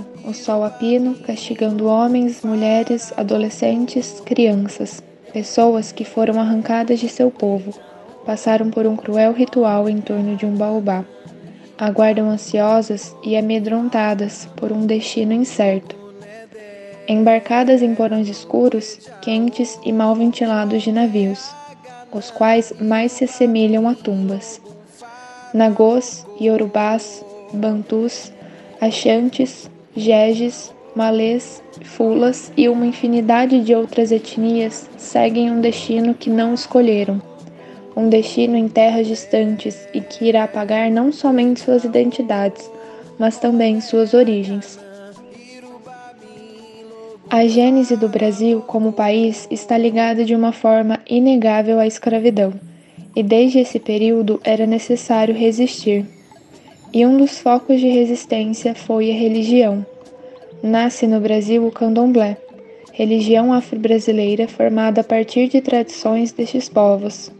aurora, o sol a pino, castigando homens, mulheres, adolescentes, crianças, pessoas que foram arrancadas de seu povo, passaram por um cruel ritual em torno de um baobá. Aguardam ansiosas e amedrontadas por um destino incerto. Embarcadas em porões escuros, quentes e mal ventilados de navios, os quais mais se assemelham a tumbas. Nagôs, Yorubás, Bantus, Achantes, Jejes, Malês, Fulas e uma infinidade de outras etnias seguem um destino que não escolheram, um destino em terras distantes e que irá apagar não somente suas identidades, mas também suas origens. A gênese do Brasil como país está ligada de uma forma inegável à escravidão, e desde esse período era necessário resistir. E um dos focos de resistência foi a religião. Nasce no Brasil o candomblé, religião afro-brasileira formada a partir de tradições destes povos.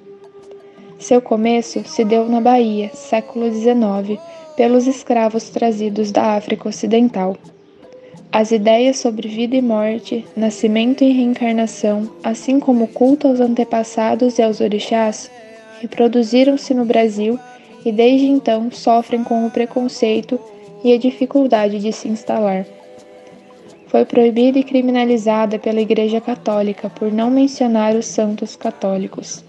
Seu começo se deu na Bahia, século XIX, pelos escravos trazidos da África Ocidental. As ideias sobre vida e morte, nascimento e reencarnação, assim como o culto aos antepassados e aos orixás, reproduziram-se no Brasil e desde então sofrem com o preconceito e a dificuldade de se instalar. Foi proibida e criminalizada pela Igreja Católica por não mencionar os santos católicos.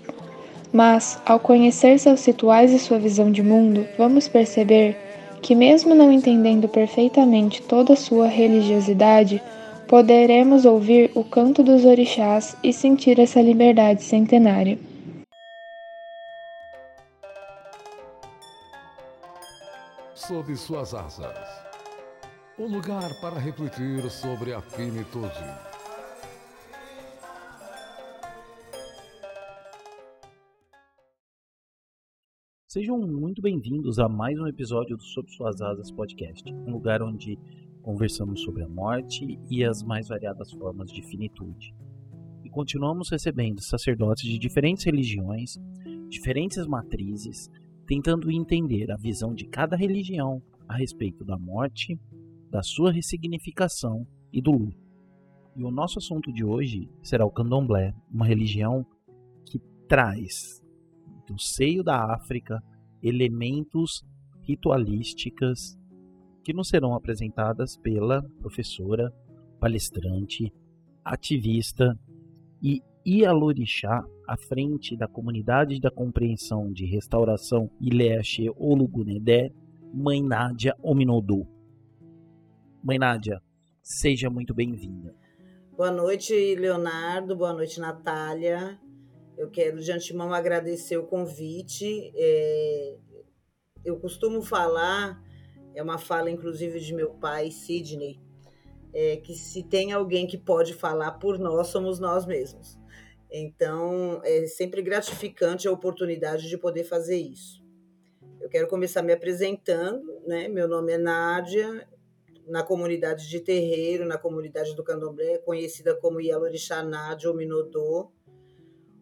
Mas, ao conhecer seus rituais e sua visão de mundo, vamos perceber que, mesmo não entendendo perfeitamente toda sua religiosidade, poderemos ouvir o canto dos orixás e sentir essa liberdade centenária. Sob suas asas um lugar para refletir sobre a finitude. Sejam muito bem-vindos a mais um episódio do Sob Suas Asas Podcast, um lugar onde conversamos sobre a morte e as mais variadas formas de finitude. E continuamos recebendo sacerdotes de diferentes religiões, diferentes matrizes, tentando entender a visão de cada religião a respeito da morte, da sua ressignificação e do luto. E o nosso assunto de hoje será o candomblé, uma religião que traz do seio da África elementos ritualísticas que nos serão apresentadas pela professora, palestrante, ativista e Ialorixá à frente da comunidade da compreensão de restauração Ileaxe Olugunedé, Mãe Nádia Ominodô. Mãe Nádia, seja muito bem-vinda. Boa noite, Leonardo. Boa noite, Natália. Eu quero de antemão agradecer o convite. É, eu costumo falar, é uma fala inclusive de meu pai, Sidney, é, que se tem alguém que pode falar por nós, somos nós mesmos. Então, é sempre gratificante a oportunidade de poder fazer isso. Eu quero começar me apresentando, né? Meu nome é Nádia, na comunidade de terreiro, na comunidade do Candomblé, conhecida como Yalorixá Nádia Ominodô.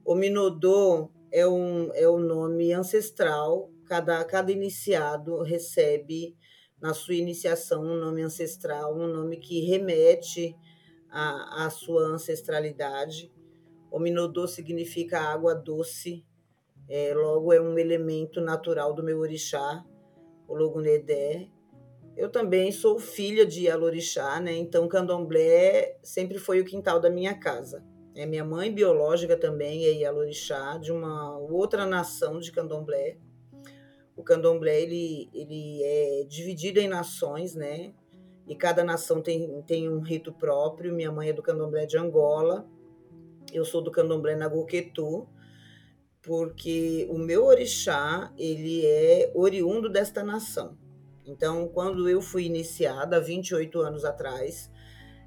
O Minodô é um, é um nome ancestral, cada, cada iniciado recebe na sua iniciação um nome ancestral, um nome que remete à, à sua ancestralidade. O Minodô significa água doce, é, logo é um elemento natural do meu orixá, o Logunedé. Eu também sou filha de Alorixá, né? então candomblé sempre foi o quintal da minha casa. É minha mãe biológica também é Yalorixá, de uma outra nação de candomblé. O candomblé ele, ele é dividido em nações, né? E cada nação tem, tem um rito próprio. Minha mãe é do candomblé de Angola, eu sou do candomblé Nagoquetu, porque o meu orixá ele é oriundo desta nação. Então, quando eu fui iniciada, há 28 anos atrás,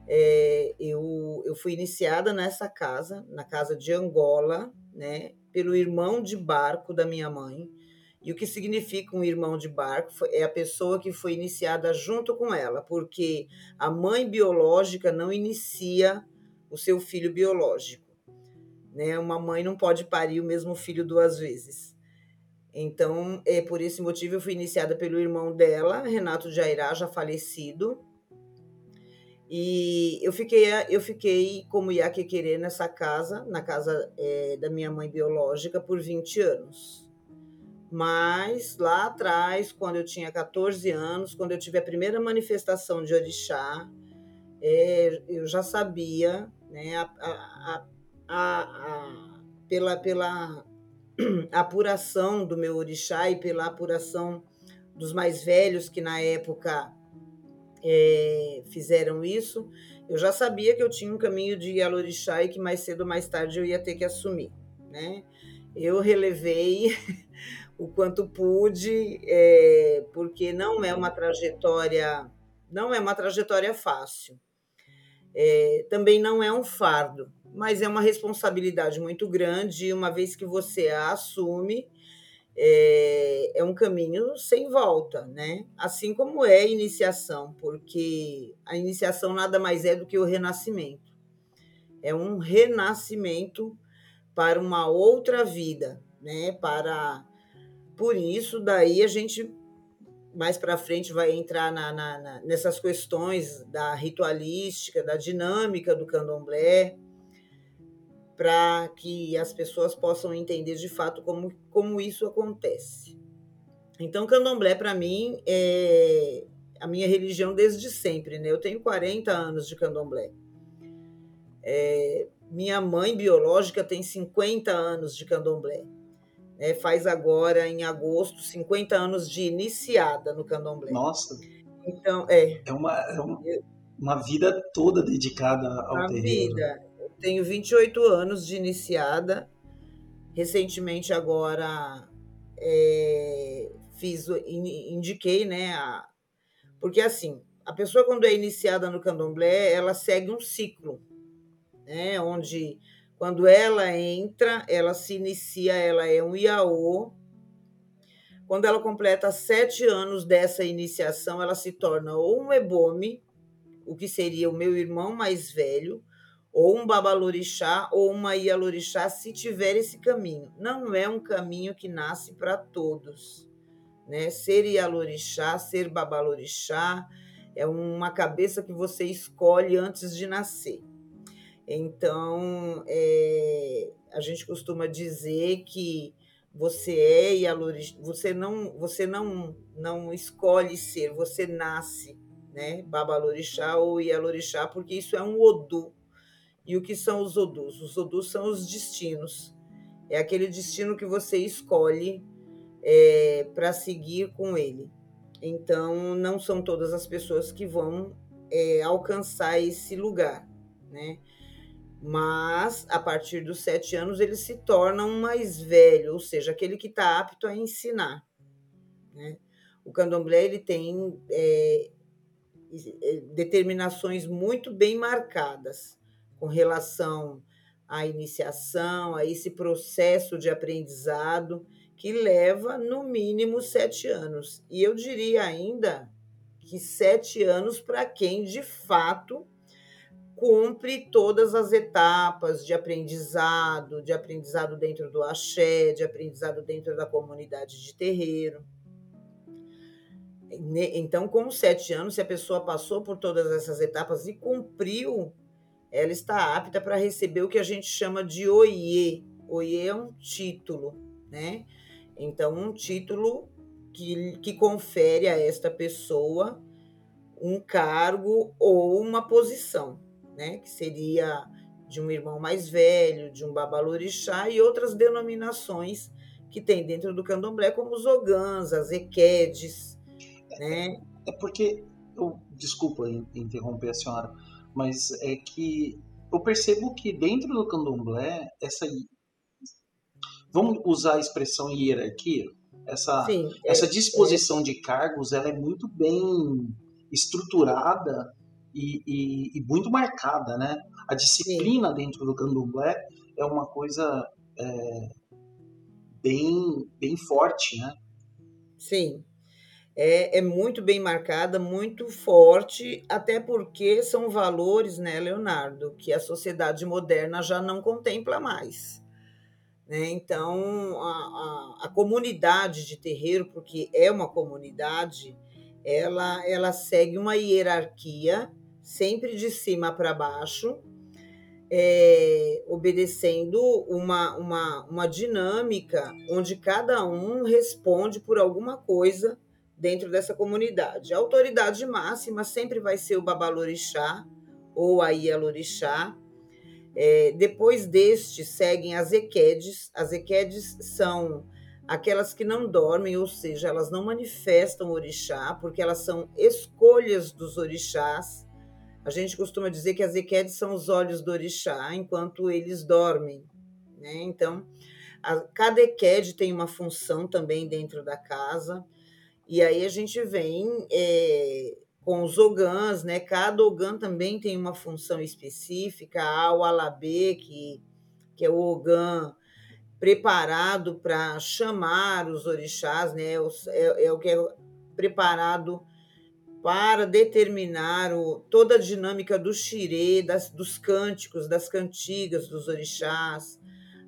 é, eu, eu fui iniciada nessa casa, na casa de Angola, né, pelo irmão de barco da minha mãe. E o que significa um irmão de barco é a pessoa que foi iniciada junto com ela, porque a mãe biológica não inicia o seu filho biológico. Né? Uma mãe não pode parir o mesmo filho duas vezes. Então, é por esse motivo eu fui iniciada pelo irmão dela, Renato Jairá, já falecido, E eu fiquei, eu fiquei como Iaquequerê nessa casa, na casa é, da minha mãe biológica, por 20 anos. Mas lá atrás, quando eu tinha 14 anos, quando eu tive a primeira manifestação de orixá, é, eu já sabia, né, a, a, a, pela, pela apuração do meu orixá e pela apuração dos mais velhos que na época é, fizeram isso, eu já sabia que eu tinha um caminho de Yalorixá e que mais cedo ou mais tarde eu ia ter que assumir. Né? Eu relevei o quanto pude, é, porque não é uma trajetória, não é uma trajetória fácil. É, também não é um fardo, mas é uma responsabilidade muito grande, uma vez que você a assume, é, é um caminho sem volta, né? Assim como é a iniciação, porque a iniciação nada mais é do que o renascimento. É um renascimento para uma outra vida, né? Para por isso daí a gente mais para frente vai entrar na, na, na, nessas questões da ritualística, da dinâmica do candomblé, para que as pessoas possam entender de fato como, como isso acontece. Então, candomblé, para mim, é a minha religião desde sempre. Né? Eu tenho 40 anos de candomblé. É, minha mãe biológica tem 50 anos de candomblé. É, faz agora, em agosto, 50 anos de iniciada no candomblé. Nossa! Então, é. É uma, é uma, uma vida toda dedicada ao terreiro. vida tenho 28 anos de iniciada. Recentemente, agora, é, fiz, indiquei, né? A, porque, assim, a pessoa, quando é iniciada no candomblé, ela segue um ciclo, né? Onde, quando ela entra, ela se inicia, ela é um iaô. Quando ela completa sete anos dessa iniciação, ela se torna ou um ebome, o que seria o meu irmão mais velho, ou um babalorixá ou uma ialorixá se tiver esse caminho. Não é um caminho que nasce para todos. Né? Ser ialorixá, ser babalorixá, é uma cabeça que você escolhe antes de nascer. Então, é, a gente costuma dizer que você é ialorixá, você não, você não, não escolhe ser, você nasce, né? Babalorixá ou ialorixá, porque isso é um odu, e o que são os odus? Os odus são os destinos. É aquele destino que você escolhe é, para seguir com ele. Então, não são todas as pessoas que vão é, alcançar esse lugar, né? Mas, a partir dos sete anos, eles se tornam mais velho, ou seja, aquele que está apto a ensinar. Né? O candomblé ele tem é, é determinações muito bem marcadas com relação à iniciação, a esse processo de aprendizado que leva no mínimo sete anos. E eu diria ainda que sete anos para quem de fato cumpre todas as etapas de aprendizado, de aprendizado dentro do axé, de aprendizado dentro da comunidade de terreiro. Então, com sete anos, se a pessoa passou por todas essas etapas e cumpriu ela está apta para receber o que a gente chama de oie. Oie é um título, né? Então, um título que, que confere a esta pessoa um cargo ou uma posição, né? Que seria de um irmão mais velho, de um babalorixá e outras denominações que tem dentro do candomblé, como os ogãs, as equedes, né? É porque, eu, desculpa interromper a senhora, mas é que eu percebo que dentro do candomblé, essa. Vamos usar a expressão hierarquia? Essa, Sim, é, essa disposição é. de cargos ela é muito bem estruturada e, e, e muito marcada, né? A disciplina Sim. dentro do candomblé é uma coisa é, bem, bem forte, né? Sim, é, é muito bem marcada, muito forte, até porque são valores, né, Leonardo, que a sociedade moderna já não contempla mais. Né? Então, a, a, a comunidade de terreiro, porque é uma comunidade, ela, ela segue uma hierarquia sempre de cima para baixo, é, obedecendo uma, uma, uma dinâmica onde cada um responde por alguma coisa dentro dessa comunidade. A autoridade máxima sempre vai ser o Babalorixá ou a Ialorixá. É, depois deste seguem as Equedes. As Equedes são aquelas que não dormem, ou seja, elas não manifestam orixá, porque elas são escolhas dos orixás a gente costuma dizer que as equedes são os olhos do orixá enquanto eles dormem. Né? Então, a, cada equede tem uma função também dentro da casa. E aí a gente vem é, com os ogãs, né? Cada ogã também tem uma função específica. Há o alabê, que, que é o ogã preparado para chamar os orixás, né? É, é o que é preparado para determinar o, toda a dinâmica do xirê, das, dos cânticos, das cantigas dos orixás,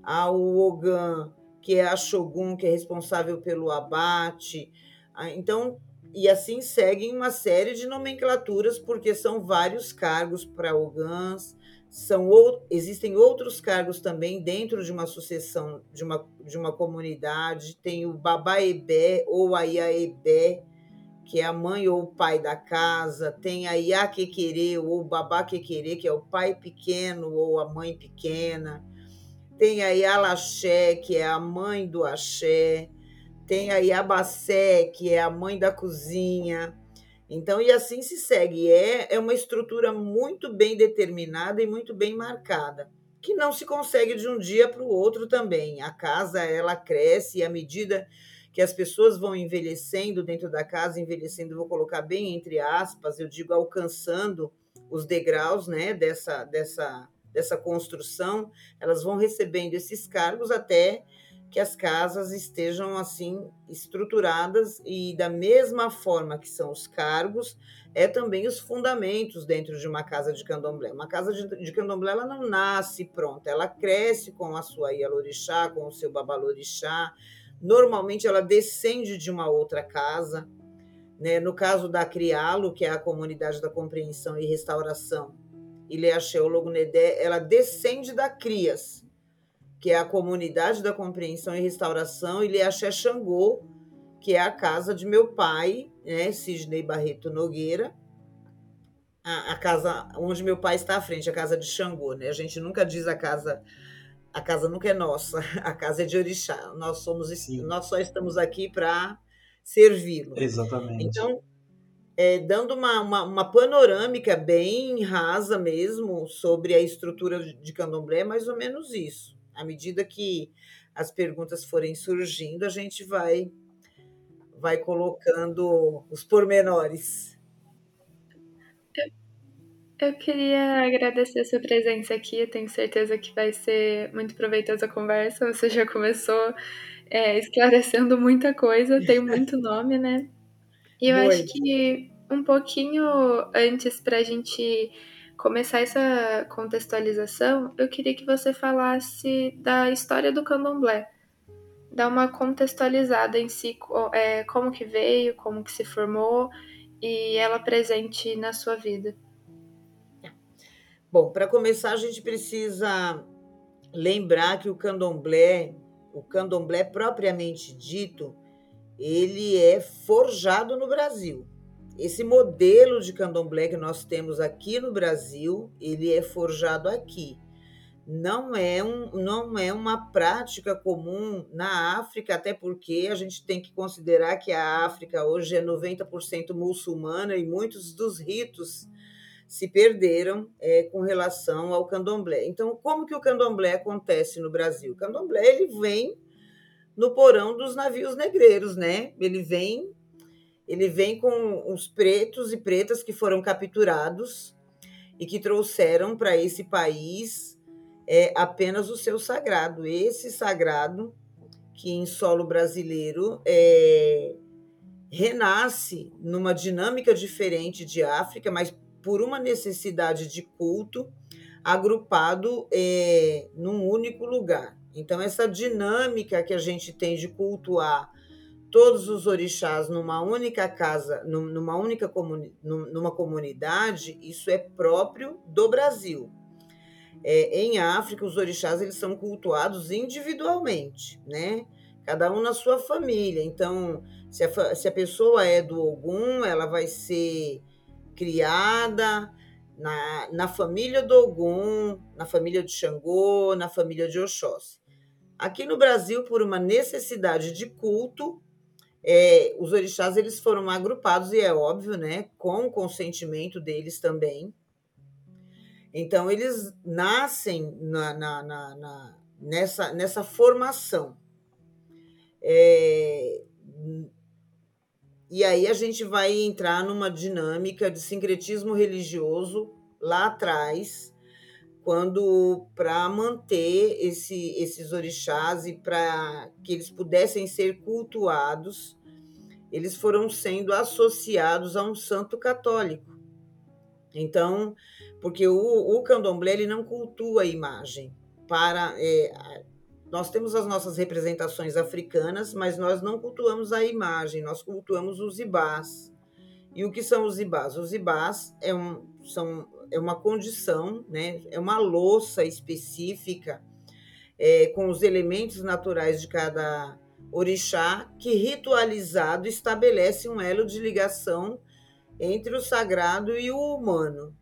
ao Ogã, que é a Shogun, que é responsável pelo abate. Então, e assim seguem uma série de nomenclaturas, porque são vários cargos para Ogãs, são existem outros cargos também dentro de uma sucessão, de uma, de uma comunidade, tem o Babaebé ou a Iaebé, que é a mãe ou o pai da casa, tem a Iaquequerê ou o Babaquequerê, que é o pai pequeno ou a mãe pequena, tem a Ialaxé, que é a mãe do axé, tem a Iabacé, que é a mãe da cozinha. Então, e assim se segue. É, é uma estrutura muito bem determinada e muito bem marcada, que não se consegue de um dia para o outro também. A casa, ela cresce e à medida que as pessoas vão envelhecendo dentro da casa, envelhecendo, vou colocar bem entre aspas, eu digo alcançando os degraus, né, dessa dessa dessa construção, elas vão recebendo esses cargos até que as casas estejam assim estruturadas e da mesma forma que são os cargos, é também os fundamentos dentro de uma casa de candomblé. Uma casa de, de candomblé ela não nasce pronta, ela cresce com a sua ialorixá, com o seu babalorixá, Normalmente ela descende de uma outra casa. Né? No caso da Crialo, que é a comunidade da compreensão e restauração, Ileaxeu Logunedé, ela descende da Crias, que é a comunidade da compreensão e restauração, Ileaxé Xangô, que é a casa de meu pai, né, Sidney Barreto Nogueira, a, a, casa onde meu pai está à frente, a casa de Xangô, né? A gente nunca diz a casa a casa nunca é nossa, a casa é de orixá. Nós somos, Sim. nós só estamos aqui para servi-lo. Exatamente. Então, é, dando uma, uma, uma, panorâmica bem rasa mesmo sobre a estrutura de candomblé, é mais ou menos isso. À medida que as perguntas forem surgindo, a gente vai vai colocando os pormenores. Eu queria agradecer a sua presença aqui. Eu tenho certeza que vai ser muito proveitosa a conversa. Você já começou é, esclarecendo muita coisa, tem muito nome, né? E eu muito. acho que um pouquinho antes para a gente começar essa contextualização, eu queria que você falasse da história do candomblé. Dar uma contextualizada em si, é, como que veio, como que se formou e ela presente na sua vida. Bom, para começar, a gente precisa lembrar que o candomblé, o candomblé propriamente dito, ele é forjado no Brasil. Esse modelo de candomblé que nós temos aqui no Brasil, ele é forjado aqui. Não é, um, não é uma prática comum na África, até porque a gente tem que considerar que a África hoje é 90% muçulmana e muitos dos ritos se perderam é, com relação ao candomblé. Então, como que o candomblé acontece no Brasil? O candomblé ele vem no porão dos navios negreiros, né? Ele vem, ele vem com os pretos e pretas que foram capturados e que trouxeram para esse país é, apenas o seu sagrado. Esse sagrado que em solo brasileiro é, renasce numa dinâmica diferente de África, mas por uma necessidade de culto agrupado é, num único lugar. Então, essa dinâmica que a gente tem de cultuar todos os orixás numa única casa, numa única comuni numa comunidade, isso é próprio do Brasil. É, em África, os orixás eles são cultuados individualmente, né? Cada um na sua família. Então, se a, se a pessoa é do Ogum, ela vai ser criada na, na família do Ogum, na família de Xangô, na família de Oxóssi. Aqui no Brasil, por uma necessidade de culto, é, os orixás eles foram agrupados, e é óbvio, né, com o consentimento deles também. Então, eles nascem na, na, na, na nessa, nessa formação. É, e aí a gente vai entrar numa dinâmica de sincretismo religioso lá atrás, quando para manter esse, esses orixás e para que eles pudessem ser cultuados, eles foram sendo associados a um santo católico. Então, porque o, o candomblé ele não cultua a imagem. Para é, nós temos as nossas representações africanas, mas nós não cultuamos a imagem, nós cultuamos os ibás. E o que são os ibás? Os ibás é um, são é uma condição, né? é uma louça específica é, com os elementos naturais de cada orixá que, ritualizado, estabelece um elo de ligação entre o sagrado e o humano.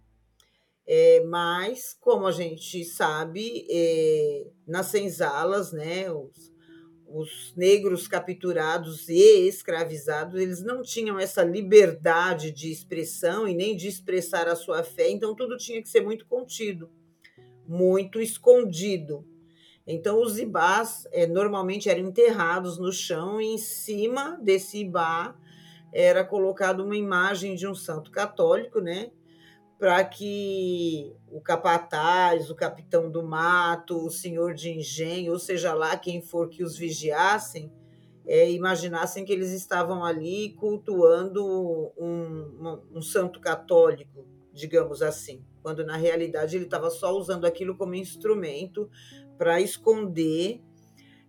É, mas, como a gente sabe, é, nas senzalas, né, os, os negros capturados e escravizados, eles não tinham essa liberdade de expressão e nem de expressar a sua fé, então tudo tinha que ser muito contido, muito escondido. Então os ibás é, normalmente eram enterrados no chão e em cima desse ibá era colocada uma imagem de um santo católico, né? Para que o capataz, o capitão do mato, o senhor de engenho, ou seja lá quem for que os vigiassem, é, imaginassem que eles estavam ali cultuando um, um, um santo católico, digamos assim, quando na realidade ele estava só usando aquilo como instrumento para esconder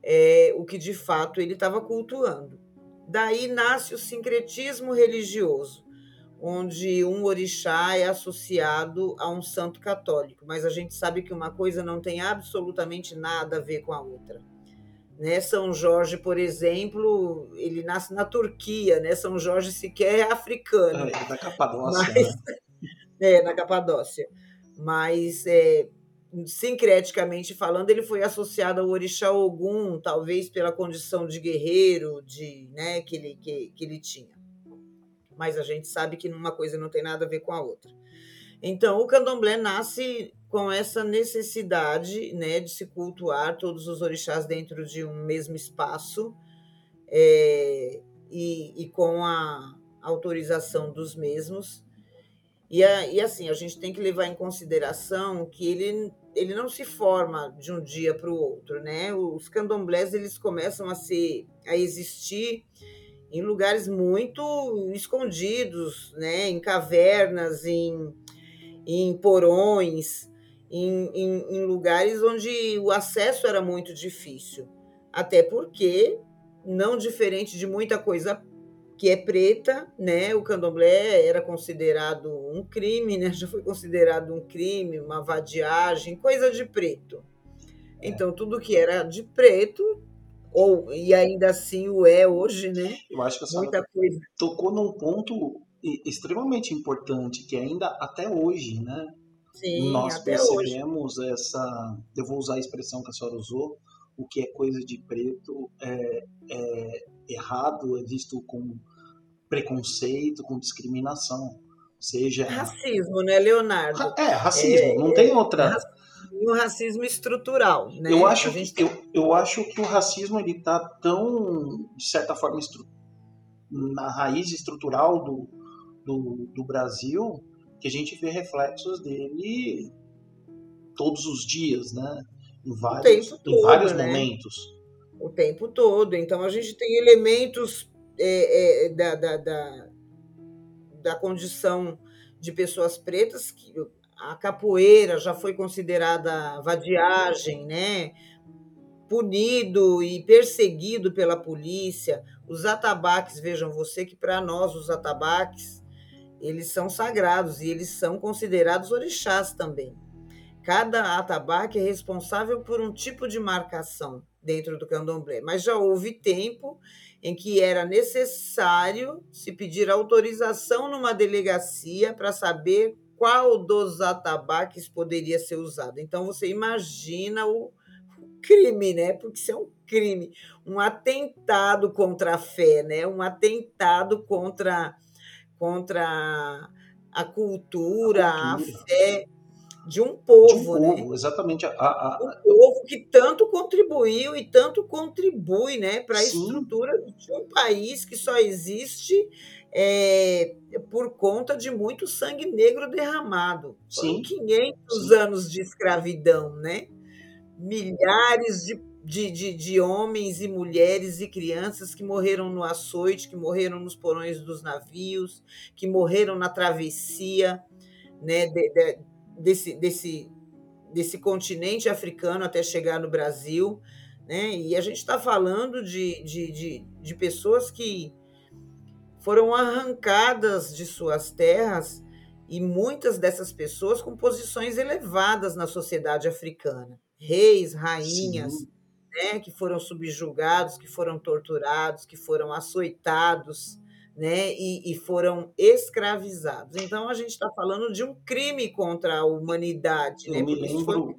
é, o que de fato ele estava cultuando. Daí nasce o sincretismo religioso onde um orixá é associado a um santo católico, mas a gente sabe que uma coisa não tem absolutamente nada a ver com a outra. Né? São Jorge, por exemplo, ele nasce na Turquia, né? São Jorge sequer é africano. É, da Capadócia. Mas, né? É, na Capadócia. Mas, é, sincreticamente falando, ele foi associado ao orixá Ogum, talvez pela condição de guerreiro de, né, que, ele, que, que ele tinha mas a gente sabe que uma coisa não tem nada a ver com a outra. Então, o candomblé nasce com essa necessidade né, de se cultuar todos os orixás dentro de um mesmo espaço é, e, e, com a autorização dos mesmos. E, a, e, assim, a gente tem que levar em consideração que ele, ele não se forma de um dia para o outro. Né? Os candomblés eles começam a, ser, a existir em lugares muito escondidos, né? em cavernas, em, em porões, em, em, em lugares onde o acesso era muito difícil. Até porque, não diferente de muita coisa que é preta, né? O candomblé era considerado um crime, né? Já foi considerado um crime, uma vadiagem, coisa de preto. Então, tudo que era de preto ou e ainda assim o é hoje, né? Eu acho que a Muita coisa. tocou num ponto extremamente importante que ainda até hoje, né? Sim, nós percebemos hoje. essa, eu vou usar a expressão que a senhora usou, o que é coisa de preto é, é errado, é visto com preconceito, com discriminação, seja racismo, né, Leonardo? É racismo, é, não tem outra e o racismo estrutural. Né? Eu, acho, gente... eu, eu acho que o racismo ele está tão, de certa forma, estru... na raiz estrutural do, do, do Brasil que a gente vê reflexos dele todos os dias, né? Em vários, todo, em vários né? momentos. O tempo todo. Então a gente tem elementos é, é, da, da, da, da condição de pessoas pretas que a capoeira já foi considerada vadiagem, né? punido e perseguido pela polícia. Os atabaques, vejam você que para nós os atabaques, eles são sagrados e eles são considerados orixás também. Cada atabaque é responsável por um tipo de marcação dentro do candomblé, mas já houve tempo em que era necessário se pedir autorização numa delegacia para saber qual dos atabaques poderia ser usado. Então você imagina o, crime, né? Porque isso é um crime, um atentado contra a fé, né? Um atentado contra contra a cultura, a, cultura. a fé de um povo, de um povo né? Exatamente. A, a, Um povo que tanto contribuiu e tanto contribui, né, para a estrutura de um país que só existe é, por conta de muito sangue negro derramado. Sim. 500 Sim. anos de escravidão, né? Milhares de, de, de, de, homens e mulheres e crianças que morreram no açoite, que morreram nos porões dos navios, que morreram na travessia, né? De, desse, desse, desse continente africano até chegar no Brasil. Né? E a gente está falando de, de, de, de pessoas que foram arrancadas de suas terras e muitas dessas pessoas com posições elevadas na sociedade africana. Reis, rainhas, né, que foram subjugados, que foram torturados, que foram açoitados, né, e, e foram escravizados. Então a gente está falando de um crime contra a humanidade. Eu né, me lembro,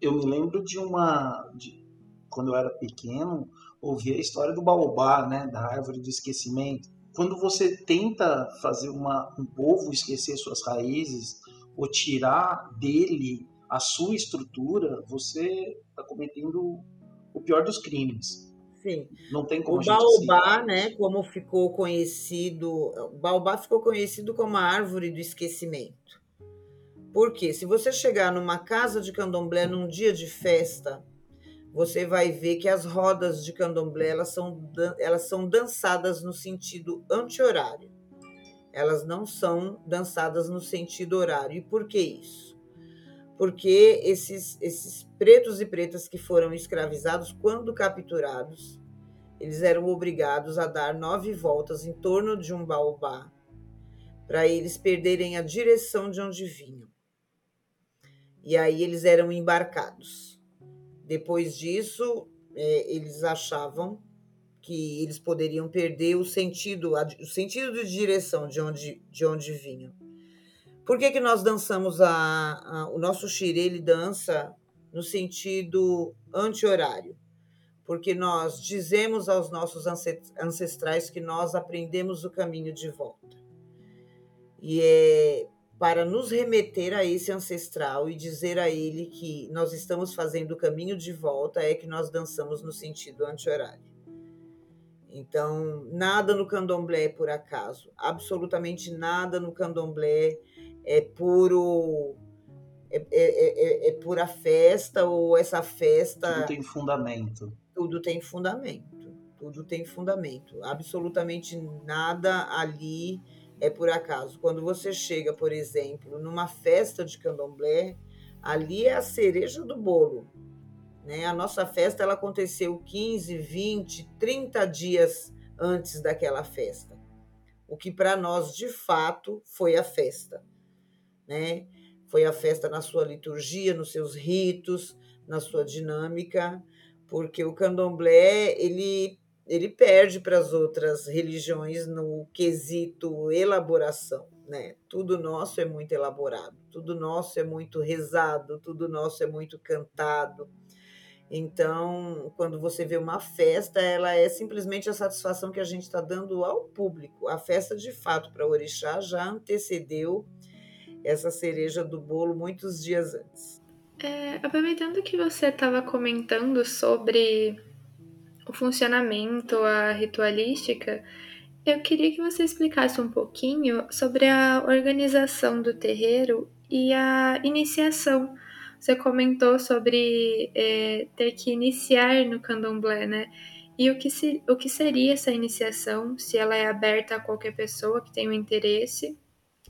eu me lembro de uma, de, quando eu era pequeno, ouvi a história do baobá, né, da árvore do esquecimento. Quando você tenta fazer uma, um povo esquecer suas raízes ou tirar dele a sua estrutura, você está cometendo o pior dos crimes. Sim. Não tem como o baobá, né, como ficou conhecido, o baobá ficou conhecido como a árvore do esquecimento. Porque se você chegar numa casa de candomblé num dia de festa, você vai ver que as rodas de candomblé elas são, elas são dançadas no sentido anti-horário. Elas não são dançadas no sentido horário. E por que isso? porque esses, esses pretos e pretas que foram escravizados, quando capturados, eles eram obrigados a dar nove voltas em torno de um baobá para eles perderem a direção de onde vinham. E aí eles eram embarcados. Depois disso, é, eles achavam que eles poderiam perder o sentido, o sentido de direção de onde, de onde vinham. Por que, que nós dançamos a, a o nosso xirê, ele dança no sentido anti-horário? Porque nós dizemos aos nossos ancestrais que nós aprendemos o caminho de volta. E é para nos remeter a esse ancestral e dizer a ele que nós estamos fazendo o caminho de volta é que nós dançamos no sentido anti-horário. Então, nada no candomblé é por acaso, absolutamente nada no candomblé é puro. É, é, é, é, pura festa ou essa festa. Tudo tem fundamento. Tudo tem fundamento. Tudo tem fundamento. Absolutamente nada ali é por acaso. Quando você chega, por exemplo, numa festa de candomblé, ali é a cereja do bolo. Né? A nossa festa ela aconteceu 15, 20, 30 dias antes daquela festa. O que para nós, de fato, foi a festa né? Foi a festa na sua liturgia, nos seus ritos, na sua dinâmica, porque o candomblé ele ele perde para as outras religiões no quesito elaboração, né? Tudo nosso é muito elaborado, tudo nosso é muito rezado, tudo nosso é muito cantado. Então, quando você vê uma festa, ela é simplesmente a satisfação que a gente está dando ao público. A festa, de fato, para orixá já antecedeu essa cereja do bolo muitos dias antes. É, aproveitando que você estava comentando sobre o funcionamento, a ritualística, eu queria que você explicasse um pouquinho sobre a organização do terreiro e a iniciação. Você comentou sobre é, ter que iniciar no candomblé, né? E o que, se, o que seria essa iniciação, se ela é aberta a qualquer pessoa que tenha um interesse,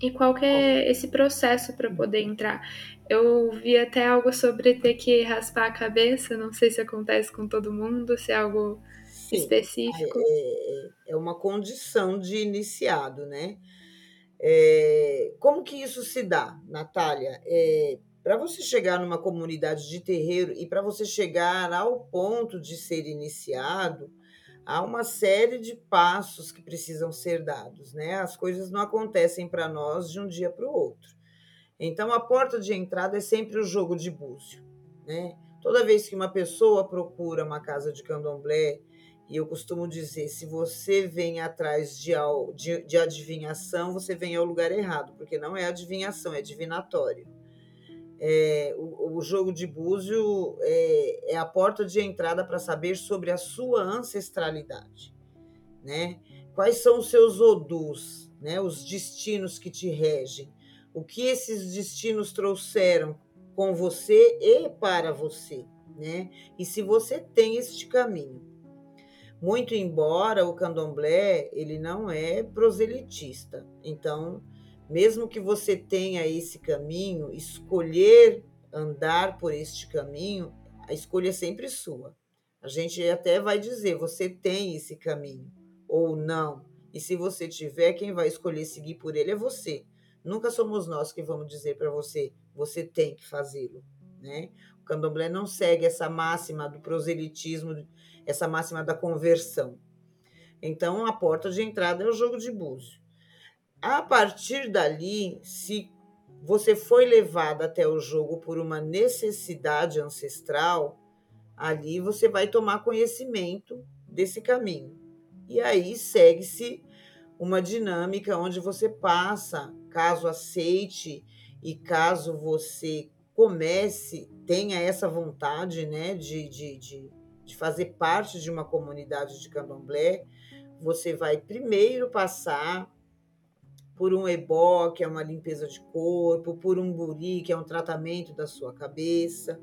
e qual que é esse processo para poder entrar? Eu vi até algo sobre ter que raspar a cabeça, não sei se acontece com todo mundo, se é algo Sim, específico. É, é uma condição de iniciado, né? É, como que isso se dá, Natália? É, para você chegar numa comunidade de terreiro e para você chegar ao ponto de ser iniciado, há uma série de passos que precisam ser dados, né? As coisas não acontecem para nós de um dia para o outro. Então, a porta de entrada é sempre o jogo de búzio, né? Toda vez que uma pessoa procura uma casa de candomblé, e eu costumo dizer, se você vem atrás de, de, de adivinhação, você vem ao lugar errado, porque não é adivinhação, é divinatório. É, o, o, jogo de búzio é, é a porta de entrada para saber sobre a sua ancestralidade, né? Quais são os seus odus, né? Os destinos que te regem, o que esses destinos trouxeram com você e para você, né? E se você tem este caminho. Muito embora o candomblé, ele não é proselitista. Então, mesmo que você tenha esse caminho, escolher andar por este caminho, a escolha é sempre sua. A gente até vai dizer, você tem esse caminho ou não. E se você tiver, quem vai escolher seguir por ele é você. Nunca somos nós que vamos dizer para você, você tem que fazê-lo, né? O candomblé não segue essa máxima do proselitismo, essa máxima da conversão. Então, a porta de entrada é o jogo de búzio. A partir dali, se você foi levado até o jogo por uma necessidade ancestral, ali você vai tomar conhecimento desse caminho. E aí segue-se uma dinâmica onde você passa caso aceite e caso você comece, tenha essa vontade né, de, de, de, de fazer parte de uma comunidade de candomblé, você vai primeiro passar por um ebó, que é uma limpeza de corpo, por um buri, que é um tratamento da sua cabeça.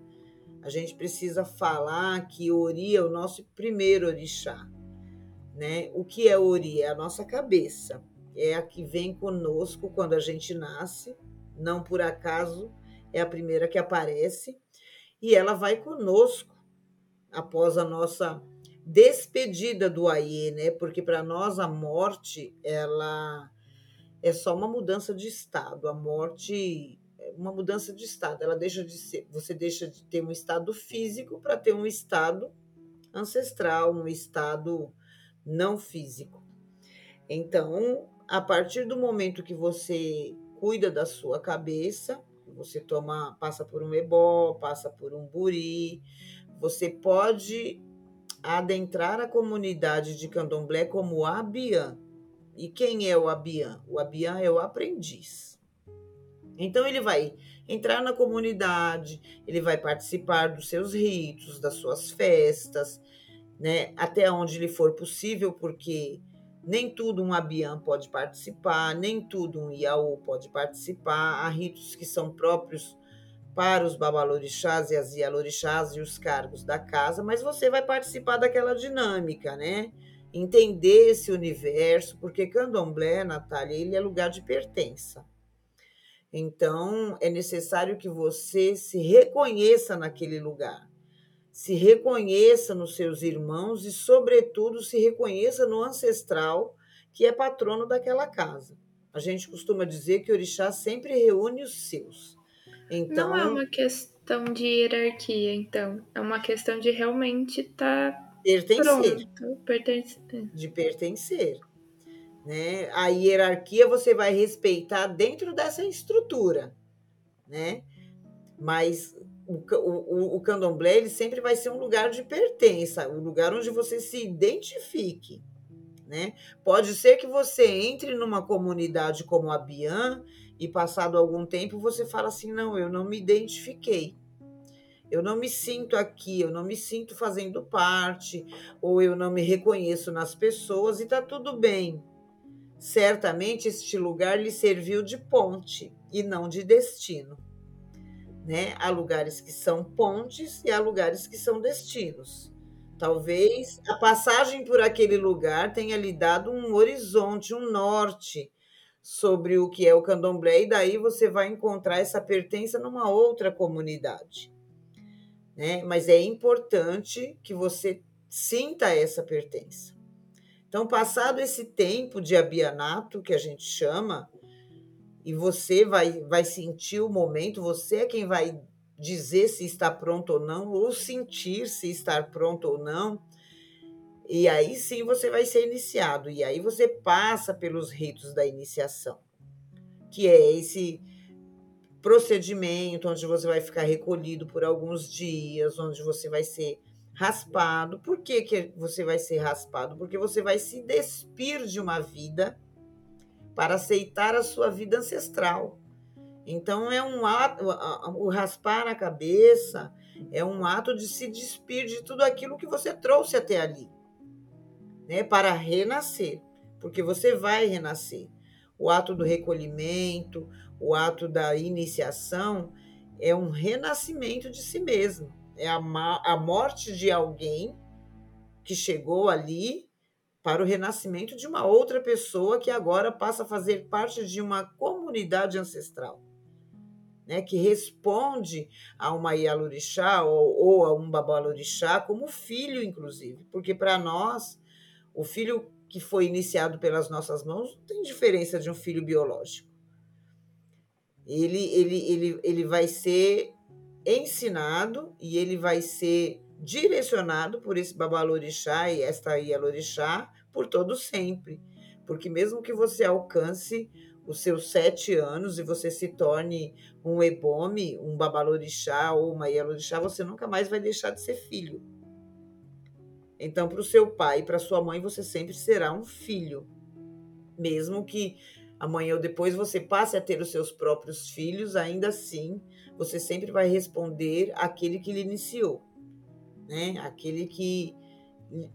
A gente precisa falar que Ori é o nosso primeiro orixá. Né? O que é Ori? É a nossa cabeça é a que vem conosco quando a gente nasce, não por acaso é a primeira que aparece, e ela vai conosco após a nossa despedida do Aie, né? Porque para nós a morte, ela é só uma mudança de estado. A morte é uma mudança de estado. Ela deixa de ser, você deixa de ter um estado físico para ter um estado ancestral, um estado não físico. Então, a partir do momento que você cuida da sua cabeça, você toma, passa por um ebó, passa por um buri, você pode adentrar a comunidade de candomblé como abian. E quem é o abian? O abian é o aprendiz. Então ele vai entrar na comunidade, ele vai participar dos seus ritos, das suas festas, né, até onde lhe for possível, porque nem tudo um Abian pode participar, nem tudo um Iaú pode participar. Há ritos que são próprios para os babalorixás e as ialorixás e os cargos da casa, mas você vai participar daquela dinâmica, né? Entender esse universo, porque candomblé, Natália, ele é lugar de pertença. Então, é necessário que você se reconheça naquele lugar se reconheça nos seus irmãos e, sobretudo, se reconheça no ancestral que é patrono daquela casa. A gente costuma dizer que o orixá sempre reúne os seus. Então, não é uma questão de hierarquia, então. É uma questão de realmente estar tá pertencer. Pronto, pertencer. De pertencer. Né? A hierarquia você vai respeitar dentro dessa estrutura, né? Mas o, o, o candomblé ele sempre vai ser um lugar de pertença, um lugar onde você se identifique. Né? Pode ser que você entre numa comunidade como a Bian e passado algum tempo você fala assim, não, eu não me identifiquei. Eu não me sinto aqui, eu não me sinto fazendo parte, ou eu não me reconheço nas pessoas e tá tudo bem. Certamente este lugar lhe serviu de ponte e não de destino. Né? Há lugares que são pontes e há lugares que são destinos. Talvez a passagem por aquele lugar tenha lhe dado um horizonte, um norte, sobre o que é o candomblé, e daí você vai encontrar essa pertença numa outra comunidade. Né? Mas é importante que você sinta essa pertença. Então, passado esse tempo de abianato, que a gente chama, e você vai, vai sentir o momento, você é quem vai dizer se está pronto ou não, ou sentir se estar pronto ou não. E aí sim você vai ser iniciado. E aí você passa pelos ritos da iniciação, que é esse procedimento onde você vai ficar recolhido por alguns dias, onde você vai ser raspado. Por que, que você vai ser raspado? Porque você vai se despir de uma vida para aceitar a sua vida ancestral. Então é um ato, o raspar a cabeça é um ato de se despir de tudo aquilo que você trouxe até ali, né, para renascer, porque você vai renascer. O ato do recolhimento, o ato da iniciação é um renascimento de si mesmo é a, a morte de alguém que chegou ali para o renascimento de uma outra pessoa que agora passa a fazer parte de uma comunidade ancestral, né, que responde a uma Ialorixá ou, ou a um Babalorixá como filho, inclusive, porque para nós, o filho que foi iniciado pelas nossas mãos não tem diferença de um filho biológico. Ele, ele, ele, ele vai ser ensinado e ele vai ser direcionado por esse babalorixá e esta ialorixá por todo sempre. Porque mesmo que você alcance os seus sete anos e você se torne um ebome, um babalorixá ou uma ialorixá, você nunca mais vai deixar de ser filho. Então, para o seu pai e para sua mãe, você sempre será um filho. Mesmo que amanhã ou depois você passe a ter os seus próprios filhos, ainda assim você sempre vai responder aquele que lhe iniciou, né? aquele que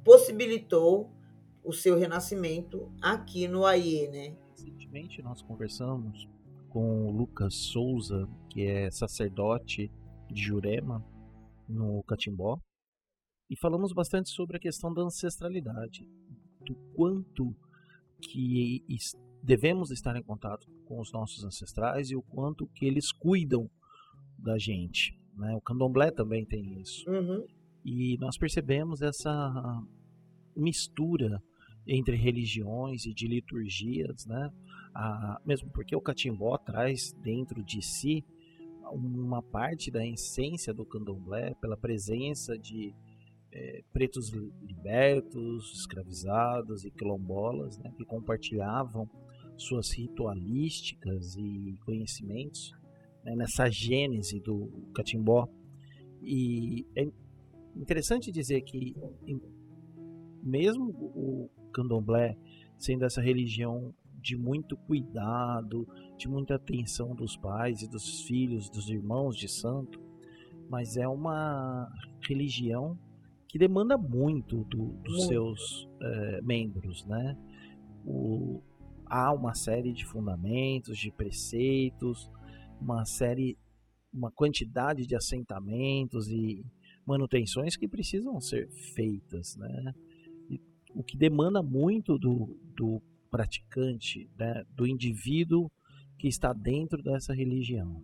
possibilitou o seu renascimento aqui no AIE. Né? Recentemente nós conversamos com o Lucas Souza, que é sacerdote de Jurema, no Catimbó, e falamos bastante sobre a questão da ancestralidade, do quanto que devemos estar em contato com os nossos ancestrais e o quanto que eles cuidam da gente. Né? O candomblé também tem isso. Uhum. E nós percebemos essa mistura entre religiões e de liturgias, né? A, mesmo porque o catimbó traz dentro de si uma parte da essência do candomblé pela presença de é, pretos libertos, escravizados e quilombolas, né, que compartilhavam suas ritualísticas e conhecimentos né, nessa gênese do catimbó. E é interessante dizer que, mesmo o candomblé sendo essa religião de muito cuidado, de muita atenção dos pais e dos filhos, dos irmãos de santo, mas é uma religião que demanda muito do, dos muito. seus é, membros, né? O, há uma série de fundamentos, de preceitos, uma série, uma quantidade de assentamentos e manutenções que precisam ser feitas, né? E, o que demanda muito do, do praticante, né? do indivíduo que está dentro dessa religião.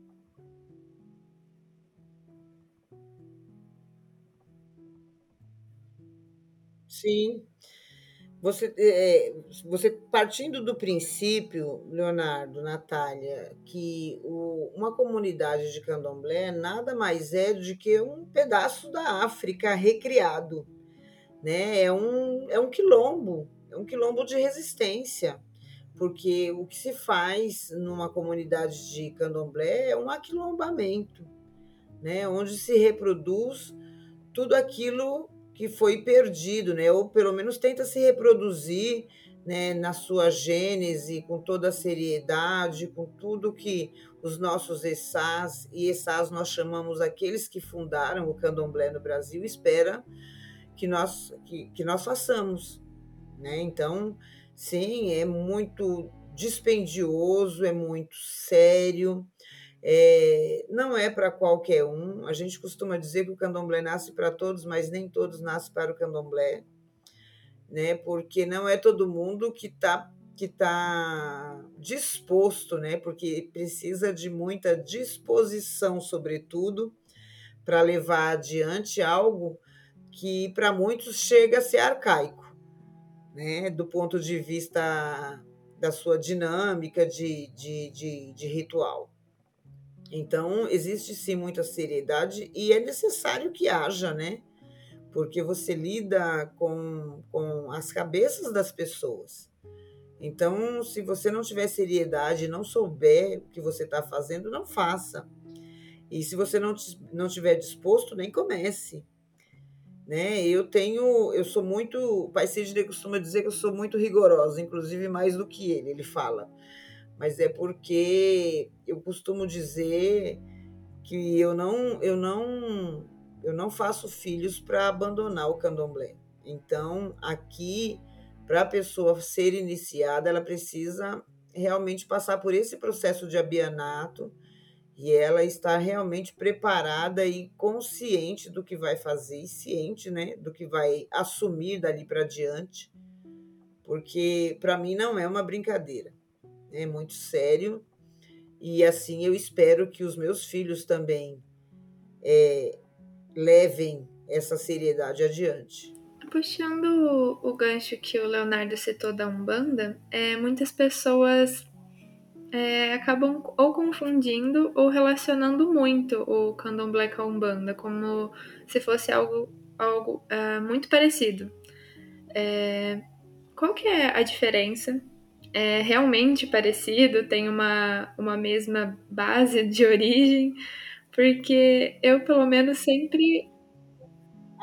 Sim, você, é, você partindo do princípio, Leonardo, Natália, que o, uma comunidade de candomblé nada mais é do que um pedaço da África recriado. Né? É, um, é um quilombo, é um quilombo de resistência, porque o que se faz numa comunidade de candomblé é um aquilombamento, né? onde se reproduz tudo aquilo que foi perdido, né? ou pelo menos tenta se reproduzir né, na sua gênese, com toda a seriedade, com tudo que os nossos Essás, e Essás nós chamamos aqueles que fundaram o candomblé no Brasil, espera que nós, que, que nós façamos. Né? Então, sim, é muito dispendioso, é muito sério, é, não é para qualquer um. A gente costuma dizer que o candomblé nasce para todos, mas nem todos nascem para o candomblé, né? Porque não é todo mundo que está que está disposto, né? Porque precisa de muita disposição, sobretudo, para levar adiante algo que para muitos chega a ser arcaico, né? Do ponto de vista da sua dinâmica de, de, de, de ritual. Então, existe sim muita seriedade e é necessário que haja, né? Porque você lida com, com as cabeças das pessoas. Então, se você não tiver seriedade, não souber o que você está fazendo, não faça. E se você não, não tiver disposto, nem comece. Né? Eu tenho, eu sou muito, o pai Sidney costuma dizer que eu sou muito rigorosa, inclusive mais do que ele, ele fala. Mas é porque eu costumo dizer que eu não, eu não, eu não faço filhos para abandonar o candomblé. Então, aqui para a pessoa ser iniciada, ela precisa realmente passar por esse processo de abianato e ela está realmente preparada e consciente do que vai fazer e ciente, né, do que vai assumir dali para diante, porque para mim não é uma brincadeira, é muito sério e assim eu espero que os meus filhos também é, levem essa seriedade adiante. Puxando o gancho que o Leonardo citou da Umbanda, é, muitas pessoas é, acabam ou confundindo ou relacionando muito o candomblé com a Umbanda, como se fosse algo, algo é, muito parecido. É, qual que é a diferença? É realmente parecido? Tem uma, uma mesma base de origem? Porque eu, pelo menos, sempre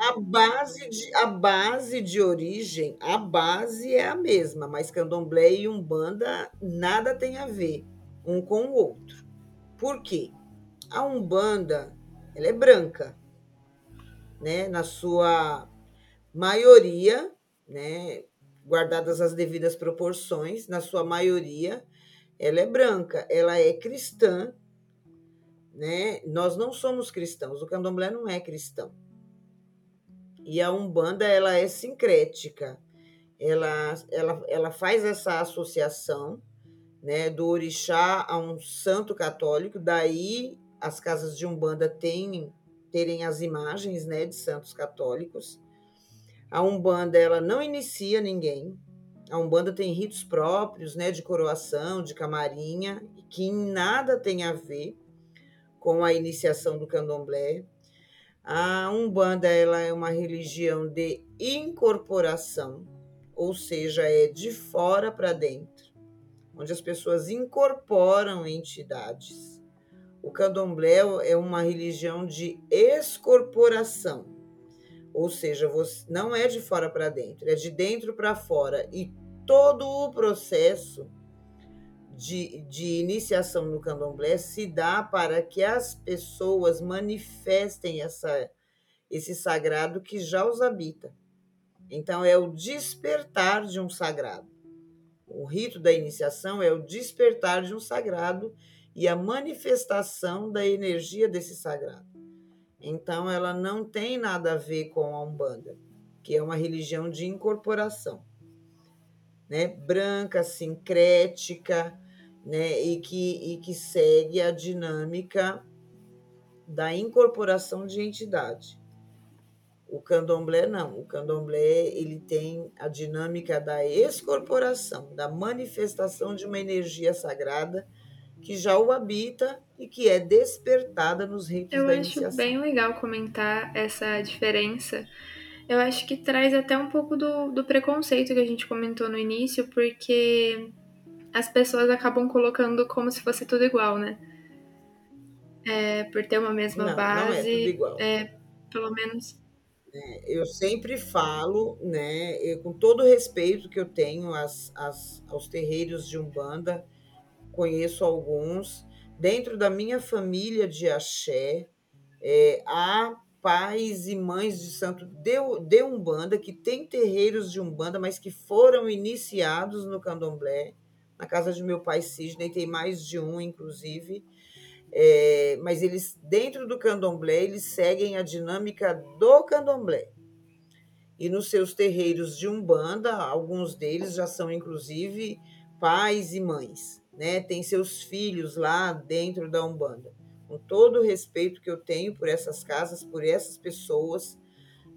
a base, de, a base de origem, a base é a mesma, mas candomblé e umbanda nada tem a ver um com o outro. Por quê? A umbanda, ela é branca, né? Na sua maioria, né? Guardadas as devidas proporções, na sua maioria, ela é branca, ela é cristã, né? Nós não somos cristãos, o candomblé não é cristão. E a Umbanda ela é sincrética. Ela, ela, ela faz essa associação né, do orixá a um santo católico, daí as casas de Umbanda têm, terem as imagens né, de santos católicos. A Umbanda ela não inicia ninguém. A Umbanda tem ritos próprios, né, de coroação, de camarinha, que nada tem a ver com a iniciação do candomblé. A Umbanda ela é uma religião de incorporação, ou seja, é de fora para dentro, onde as pessoas incorporam entidades. O Candomblé é uma religião de excorporação, ou seja, você, não é de fora para dentro, é de dentro para fora. E todo o processo de, de iniciação no candomblé se dá para que as pessoas manifestem essa, esse sagrado que já os habita. Então, é o despertar de um sagrado. O rito da iniciação é o despertar de um sagrado e a manifestação da energia desse sagrado. Então, ela não tem nada a ver com a Umbanda, que é uma religião de incorporação. Né? Branca, sincrética, né, e, que, e que segue a dinâmica da incorporação de entidade. O candomblé não, o candomblé ele tem a dinâmica da excorporação, da manifestação de uma energia sagrada que já o habita e que é despertada nos ritos Eu da iniciação. Eu acho bem legal comentar essa diferença. Eu acho que traz até um pouco do, do preconceito que a gente comentou no início, porque as pessoas acabam colocando como se fosse tudo igual, né? É, por ter uma mesma não, base. Não é tudo igual. É, pelo menos. É, eu sempre falo, né, eu, com todo o respeito que eu tenho às, às, aos terreiros de Umbanda, conheço alguns. Dentro da minha família de axé, é, há pais e mães de santo de, de Umbanda que têm terreiros de Umbanda, mas que foram iniciados no candomblé na casa de meu pai Sidney tem mais de um, inclusive. É, mas eles, dentro do candomblé, eles seguem a dinâmica do candomblé. E nos seus terreiros de Umbanda, alguns deles já são, inclusive, pais e mães, né? Tem seus filhos lá dentro da Umbanda. Com todo o respeito que eu tenho por essas casas, por essas pessoas,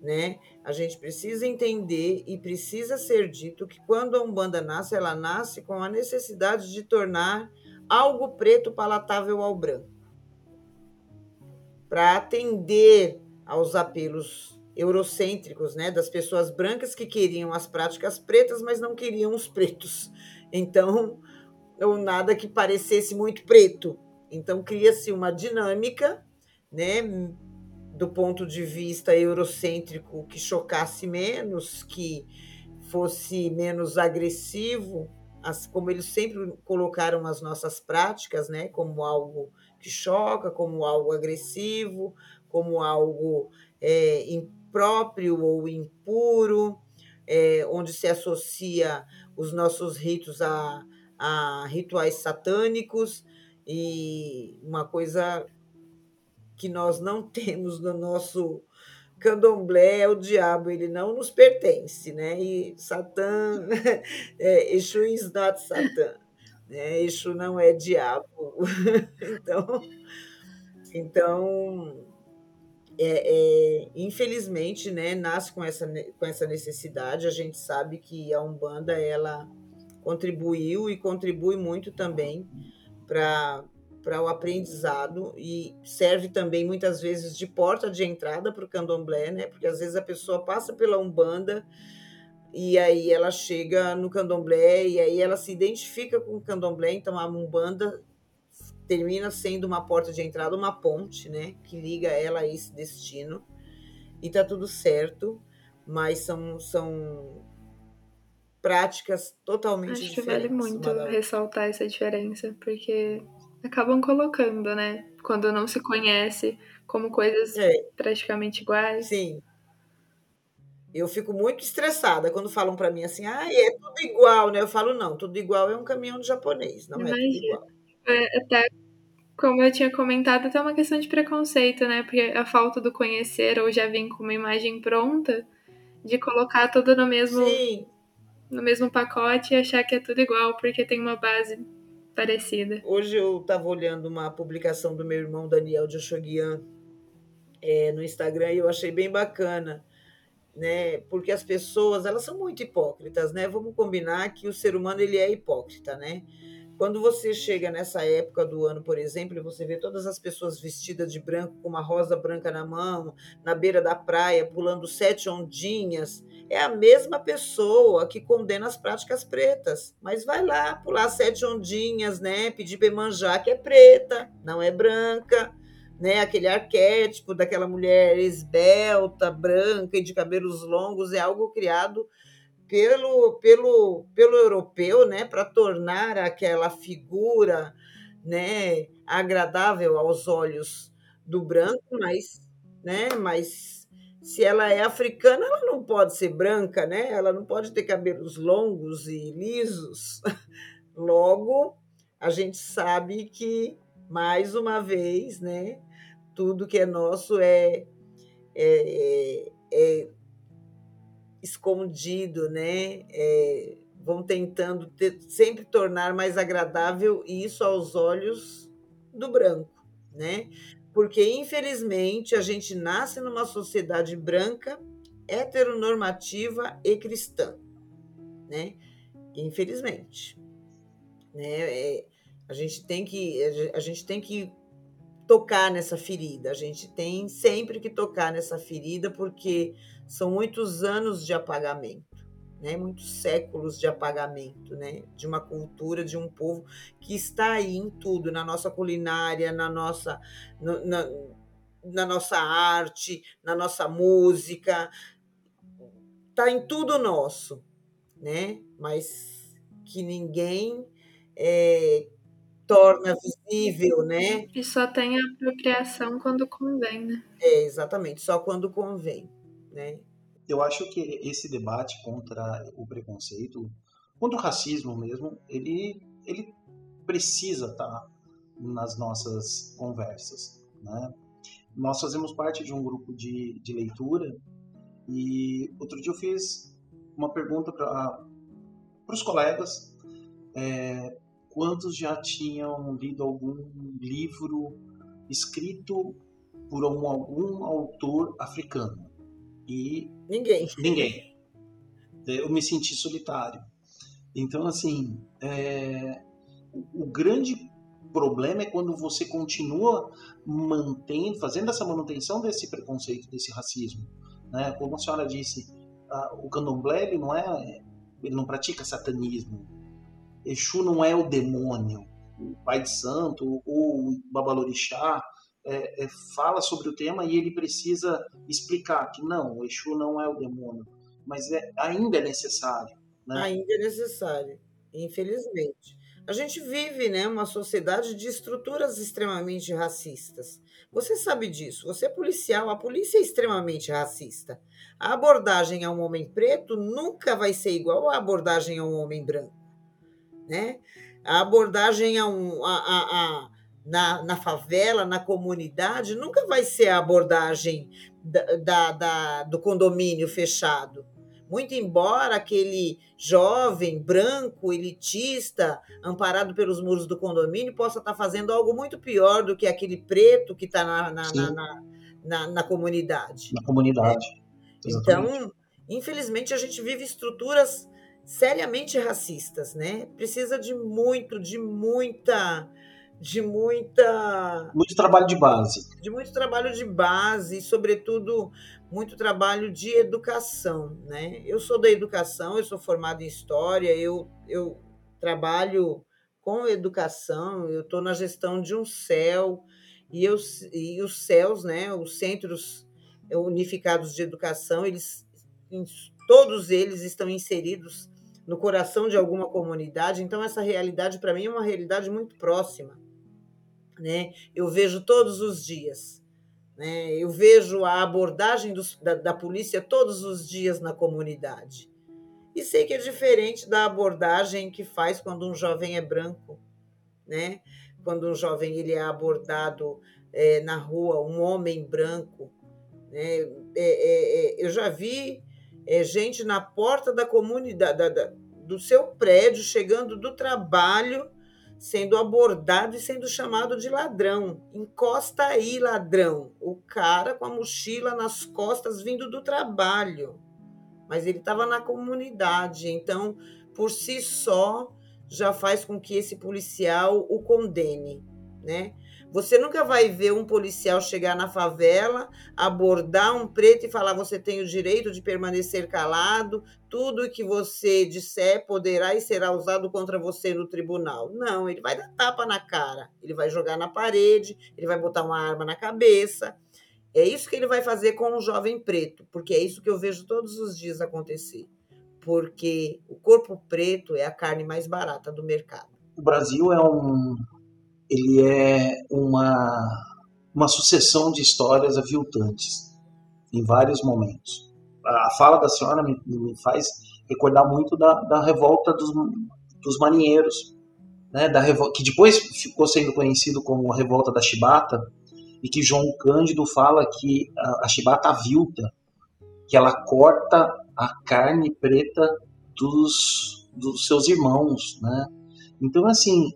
né? A gente precisa entender e precisa ser dito que quando a Umbanda nasce, ela nasce com a necessidade de tornar algo preto palatável ao branco. Para atender aos apelos eurocêntricos, né, das pessoas brancas que queriam as práticas pretas, mas não queriam os pretos. Então, ou nada que parecesse muito preto. Então, cria-se uma dinâmica, né, do ponto de vista eurocêntrico que chocasse menos, que fosse menos agressivo, as, como eles sempre colocaram as nossas práticas, né, como algo que choca, como algo agressivo, como algo é, impróprio ou impuro, é, onde se associa os nossos ritos a, a rituais satânicos e uma coisa que nós não temos no nosso candomblé é o diabo, ele não nos pertence, né? E Satã, é, Exu is not Satã, né? Exu não é diabo. então, então é, é, infelizmente, né, nasce com essa, com essa necessidade. A gente sabe que a Umbanda ela contribuiu e contribui muito também para para o aprendizado e serve também muitas vezes de porta de entrada para o candomblé, né? Porque às vezes a pessoa passa pela Umbanda e aí ela chega no candomblé e aí ela se identifica com o candomblé, então a Umbanda termina sendo uma porta de entrada, uma ponte, né, que liga ela a esse destino. E tá tudo certo, mas são são práticas totalmente Acho diferentes. Acho que vale muito ressaltar essa diferença, porque acabam colocando, né, quando não se conhece, como coisas é. praticamente iguais. Sim. Eu fico muito estressada quando falam para mim assim, ah, é tudo igual, né? Eu falo, não, tudo igual é um caminhão de japonês, não Imagina. é tudo igual. É, até como eu tinha comentado, até uma questão de preconceito, né? Porque a falta do conhecer ou já vir com uma imagem pronta, de colocar tudo no mesmo Sim. No mesmo pacote e achar que é tudo igual porque tem uma base parecida. Hoje eu estava olhando uma publicação do meu irmão Daniel de Oxoguian é, no Instagram e eu achei bem bacana, né? Porque as pessoas elas são muito hipócritas, né? Vamos combinar que o ser humano ele é hipócrita, né? Quando você chega nessa época do ano, por exemplo, e você vê todas as pessoas vestidas de branco, com uma rosa branca na mão, na beira da praia, pulando sete ondinhas, é a mesma pessoa que condena as práticas pretas. Mas vai lá pular sete ondinhas, né? Pedir para que é preta, não é branca. Né, aquele arquétipo daquela mulher esbelta, branca e de cabelos longos é algo criado pelo, pelo, pelo europeu, né, para tornar aquela figura, né, agradável aos olhos do branco, mas, né, mas se ela é africana, ela não pode ser branca, né? Ela não pode ter cabelos longos e lisos. Logo, a gente sabe que mais uma vez, né, tudo que é nosso é, é, é escondido, né? É, vão tentando ter, sempre tornar mais agradável isso aos olhos do branco, né? Porque, infelizmente, a gente nasce numa sociedade branca, heteronormativa e cristã, né? Infelizmente. Né? É, a gente tem que a gente tem que tocar nessa ferida. A gente tem sempre que tocar nessa ferida porque são muitos anos de apagamento, né? Muitos séculos de apagamento, né? De uma cultura, de um povo que está aí em tudo, na nossa culinária, na nossa na, na nossa arte, na nossa música, tá em tudo nosso, né? Mas que ninguém é, torna visível, né? E só tem a apropriação quando convém, né? É, exatamente, só quando convém, né? Eu acho que esse debate contra o preconceito, contra o racismo mesmo, ele, ele precisa estar tá nas nossas conversas, né? Nós fazemos parte de um grupo de, de leitura e outro dia eu fiz uma pergunta para os colegas é, quantos já tinham lido algum livro escrito por um, algum autor africano? E ninguém. Ninguém. Eu me senti solitário. Então, assim, é, o, grande problema é quando você continua mantendo, fazendo essa manutenção desse preconceito, desse racismo. Né? Como a senhora disse, a, o candomblé ele não é, ele não pratica satanismo. Exu não é o demônio. O pai de santo ou o babalorixá é, é, fala sobre o tema e ele precisa explicar que não, o Exu não é o demônio, mas é, ainda é necessário. Né? Ainda é necessário, infelizmente. A gente vive né, uma sociedade de estruturas extremamente racistas. Você sabe disso. Você é policial, a polícia é extremamente racista. A abordagem a um homem preto nunca vai ser igual à abordagem a um homem branco. Né? A abordagem a um, a, a, a na, na favela, na comunidade, nunca vai ser a abordagem da, da, da, do condomínio fechado. Muito embora aquele jovem, branco, elitista, amparado pelos muros do condomínio, possa estar fazendo algo muito pior do que aquele preto que está na, na, na, na, na, comunidade. Na comunidade. É. Então, infelizmente, a gente vive estruturas seriamente racistas, né? Precisa de muito, de muita de muita. Muito trabalho de base. De muito trabalho de base, e, sobretudo, muito trabalho de educação. Né? Eu sou da educação, eu sou formada em história, eu, eu trabalho com educação, eu estou na gestão de um CEL, e, eu, e os CELs, né, os Centros Unificados de Educação, eles, todos eles estão inseridos no coração de alguma comunidade, então essa realidade para mim é uma realidade muito próxima né? Eu vejo todos os dias. Né? Eu vejo a abordagem dos, da, da polícia todos os dias na comunidade. E sei que é diferente da abordagem que faz quando um jovem é branco, né? Quando um jovem ele é abordado é, na rua, um homem branco, né? É, é, é eu já vi é, gente na porta da comunidade, da, da, do seu prédio, chegando do trabalho, sendo abordado e sendo chamado de ladrão. Encosta aí, ladrão. O cara com a mochila nas costas vindo do trabalho. Mas ele estava na comunidade, então, por si só, já faz com que esse policial o condene, né? Você nunca vai ver um policial chegar na favela, abordar um preto e falar: você tem o direito de permanecer calado, tudo que você disser poderá e será usado contra você no tribunal. Não, ele vai dar tapa na cara, ele vai jogar na parede, ele vai botar uma arma na cabeça. É isso que ele vai fazer com um jovem preto, porque é isso que eu vejo todos os dias acontecer. Porque o corpo preto é a carne mais barata do mercado. O Brasil é um ele é uma, uma sucessão de histórias aviltantes em vários momentos. A fala da senhora me, me faz recordar muito da, da revolta dos, dos marinheiros, né, da que depois ficou sendo conhecido como a revolta da chibata, e que João Cândido fala que a, a chibata avilta, que ela corta a carne preta dos, dos seus irmãos, né? Então, assim,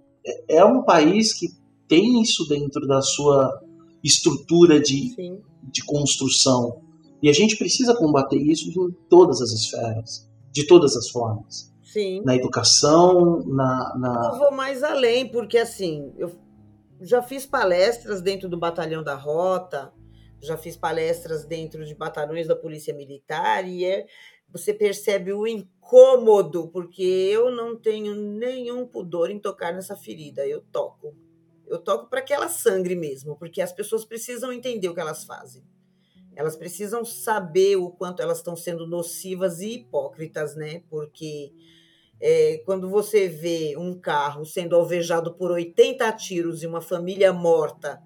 é um país que tem isso dentro da sua estrutura de, de construção. E a gente precisa combater isso em todas as esferas, de todas as formas. Sim. Na educação, na, na. Eu vou mais além, porque assim, eu já fiz palestras dentro do Batalhão da Rota, já fiz palestras dentro de batalhões da Polícia Militar, e é, você percebe o incômodo, porque eu não tenho nenhum pudor em tocar nessa ferida. Eu toco. Eu toco para que ela sangre mesmo, porque as pessoas precisam entender o que elas fazem. Elas precisam saber o quanto elas estão sendo nocivas e hipócritas, né? Porque é, quando você vê um carro sendo alvejado por 80 tiros e uma família morta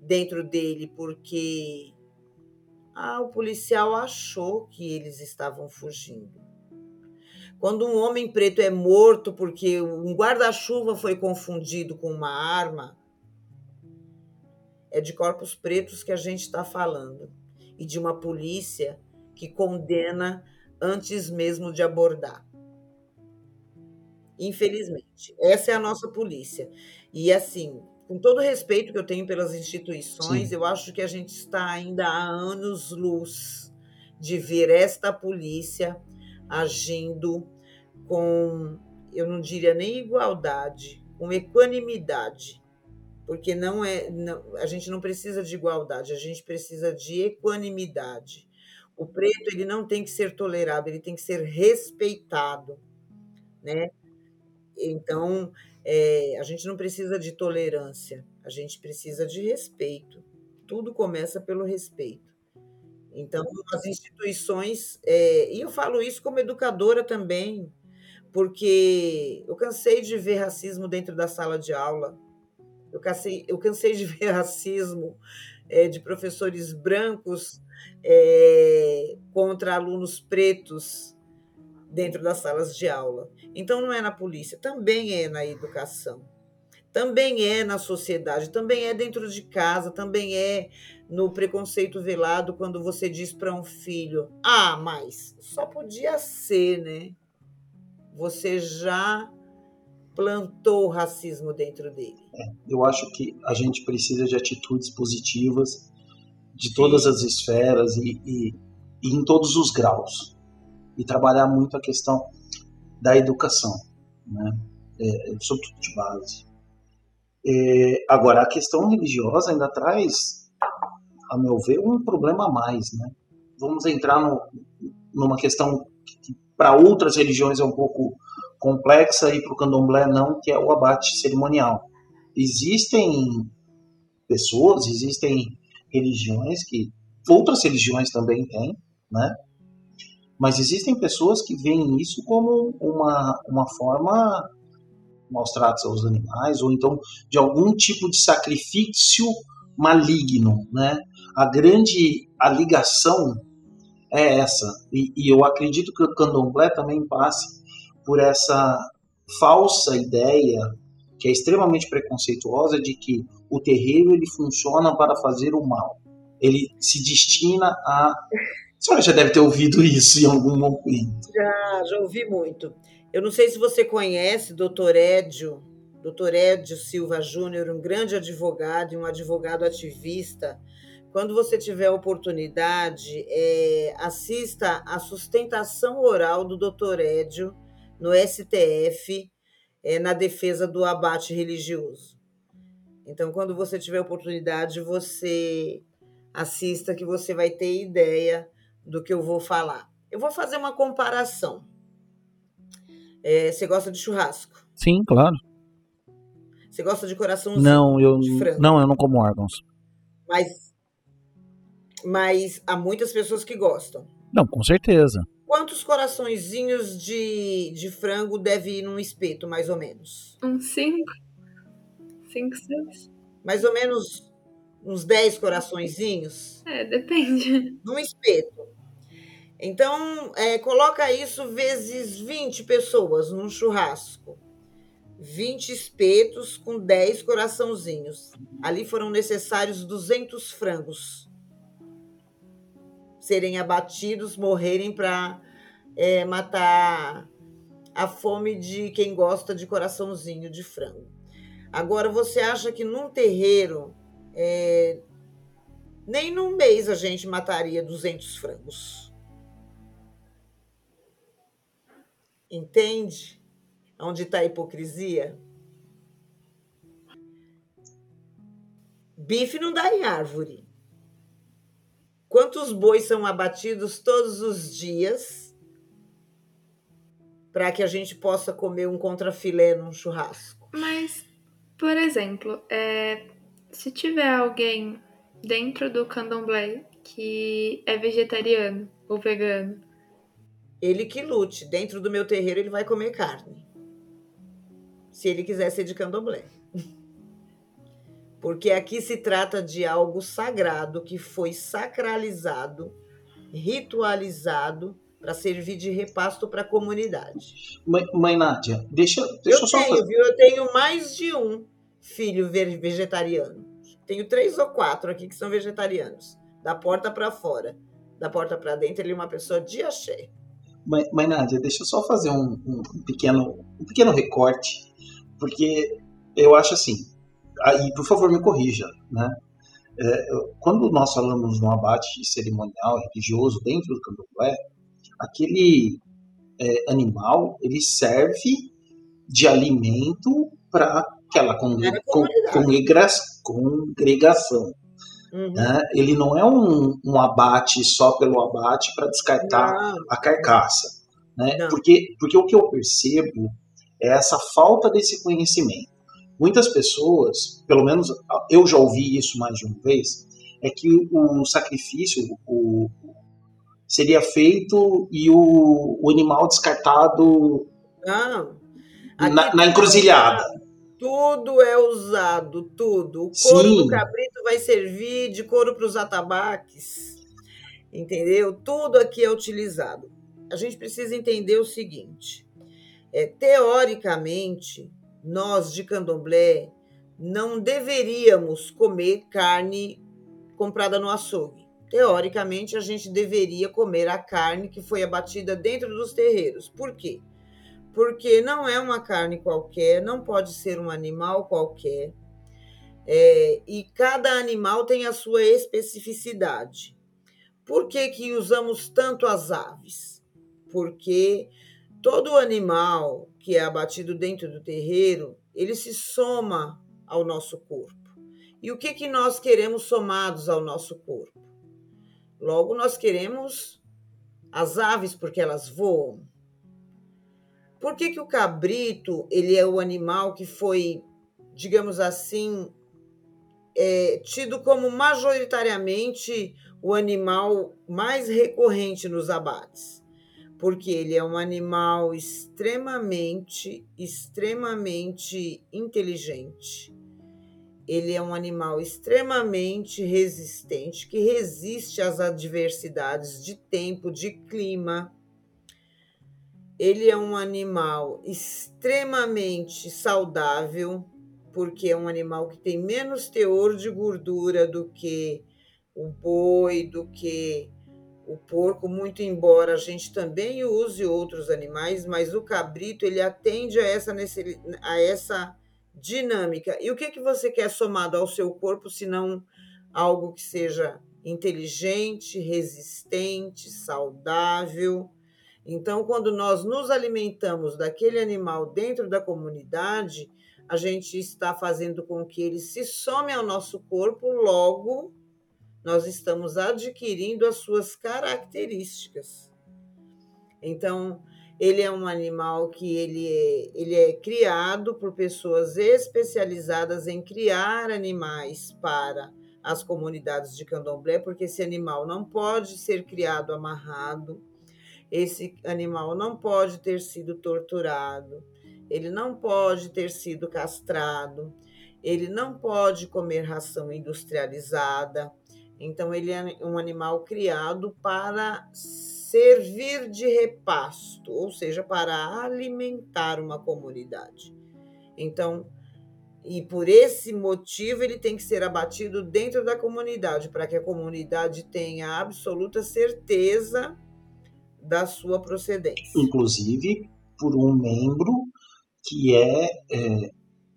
dentro dele porque ah, o policial achou que eles estavam fugindo. Quando um homem preto é morto porque um guarda-chuva foi confundido com uma arma, é de corpos pretos que a gente está falando e de uma polícia que condena antes mesmo de abordar. Infelizmente. Essa é a nossa polícia. E assim, com todo o respeito que eu tenho pelas instituições, Sim. eu acho que a gente está ainda há anos-luz de ver esta polícia agindo com, eu não diria nem igualdade, com equanimidade. Porque não é, não, a gente não precisa de igualdade, a gente precisa de equanimidade. O preto ele não tem que ser tolerado, ele tem que ser respeitado, né? Então, é, a gente não precisa de tolerância, a gente precisa de respeito. Tudo começa pelo respeito. Então, as instituições, é, e eu falo isso como educadora também, porque eu cansei de ver racismo dentro da sala de aula, eu cansei, eu cansei de ver racismo é, de professores brancos contra alunos pretos dentro das salas de aula. Então, não é na polícia, também é na educação, também é na sociedade, também é dentro de casa, também é no preconceito velado quando você diz para um filho: ah, mas só podia ser, né? Você já plantou o racismo dentro dele. É, eu acho que a gente precisa de atitudes positivas de todas as esferas e, e, e em todos os graus e trabalhar muito a questão da educação, né? É, sobretudo de base. É, agora, a questão religiosa ainda traz, a meu ver, um problema a mais. Né? Vamos entrar no, numa questão que para outras religiões é um pouco complexa e para o candomblé não, que é o abate cerimonial. Existem pessoas, existem religiões que outras religiões também têm, né? Mas existem pessoas que veem isso como uma, uma forma maus tratos aos animais, ou então de algum tipo de sacrifício maligno, né? A grande a ligação é essa, e, e eu acredito que o candomblé também passe por essa falsa ideia que é extremamente preconceituosa de que o terreiro ele funciona para fazer o mal. Ele se destina a a senhora já deve ter ouvido isso em algum momento. Já, já ouvi muito. Eu não sei se você conhece doutor Edio, doutor Edio Silva Júnior, um grande advogado e um advogado ativista. Quando você tiver a oportunidade, é, assista a sustentação oral do doutor Edio no STF é, na defesa do abate religioso. Então, quando você tiver a oportunidade, você assista que você vai ter ideia do que eu vou falar. Eu vou fazer uma comparação. É, você gosta de churrasco? Sim, claro. Você gosta de coraçãozinho não, eu, de frango? Não, eu não como órgãos. Mas, mas há muitas pessoas que gostam. Não, com certeza. Quantos coraçõezinhos de, de frango deve ir num espeto, mais ou menos? Uns cinco. Cinco, seis. Mais ou menos uns 10 coraçõezinhos? É, depende. Num espeto. Então, é, coloca isso vezes 20 pessoas num churrasco. 20 espetos com 10 coraçãozinhos. Ali foram necessários 200 frangos serem abatidos, morrerem para é, matar a fome de quem gosta de coraçãozinho de frango. Agora, você acha que num terreiro é, nem num mês a gente mataria 200 frangos. Entende? Onde está a hipocrisia? Bife não dá em árvore. Quantos bois são abatidos todos os dias para que a gente possa comer um contrafilé num churrasco? Mas, por exemplo, é, se tiver alguém dentro do candomblé que é vegetariano ou vegano, ele que lute. Dentro do meu terreiro ele vai comer carne. Se ele quiser ser de candomblé. Porque aqui se trata de algo sagrado que foi sacralizado, ritualizado para servir de repasto para a comunidade. Mãe, mãe Nádia, deixa, deixa eu, só tenho, viu? Eu tenho mais de um filho vegetariano. Tenho três ou quatro aqui que são vegetarianos. Da porta para fora. Da porta para dentro, ele é uma pessoa de axé. Mas, mas Nádia, deixa eu só fazer um, um, pequeno, um pequeno recorte, porque eu acho assim, aí por favor me corrija, né? É, quando nós falamos no abate cerimonial religioso dentro do candomblé, aquele é, animal ele serve de alimento para aquela congregação. Uhum. Né? Ele não é um, um, abate só pelo abate para descartar não. a carcaça. Né? Porque, porque o que eu percebo é essa falta desse conhecimento. Muitas pessoas, pelo menos eu já ouvi isso mais de uma vez, é que o sacrifício o, seria feito e o, o animal descartado não. Na, na, encruzilhada. Tudo é usado, tudo. O couro Sim. do cabrito vai servir de couro para os atabaques. Entendeu? Tudo aqui é utilizado. A gente precisa entender o seguinte: é, teoricamente, nós de candomblé não deveríamos comer carne comprada no açougue. Teoricamente, a gente deveria comer a carne que foi abatida dentro dos terreiros. Por quê? Porque não é uma carne qualquer, não pode ser um animal qualquer, é, e cada animal tem a sua especificidade. Por que, que usamos tanto as aves? Porque todo animal que é abatido dentro do terreiro, ele se soma ao nosso corpo. E o que, que nós queremos somados ao nosso corpo? Logo, nós queremos as aves porque elas voam, por que, que o cabrito ele é o animal que foi, digamos assim, é, tido como majoritariamente o animal mais recorrente nos abates? Porque ele é um animal extremamente, extremamente inteligente. Ele é um animal extremamente resistente, que resiste às adversidades de tempo, de clima ele é um animal extremamente saudável, porque é um animal que tem menos teor de gordura do que o boi, do que o porco, muito embora a gente também use outros animais, mas o cabrito ele atende a essa, a essa dinâmica. E o que, que você quer somado ao seu corpo, se não algo que seja inteligente, resistente, saudável? Então, quando nós nos alimentamos daquele animal dentro da comunidade, a gente está fazendo com que ele se some ao nosso corpo, logo nós estamos adquirindo as suas características. Então, ele é um animal que ele é, ele é criado por pessoas especializadas em criar animais para as comunidades de candomblé, porque esse animal não pode ser criado amarrado, esse animal não pode ter sido torturado, ele não pode ter sido castrado, ele não pode comer ração industrializada. Então, ele é um animal criado para servir de repasto, ou seja, para alimentar uma comunidade. Então, e por esse motivo ele tem que ser abatido dentro da comunidade, para que a comunidade tenha absoluta certeza da sua procedência. Inclusive por um membro que é, é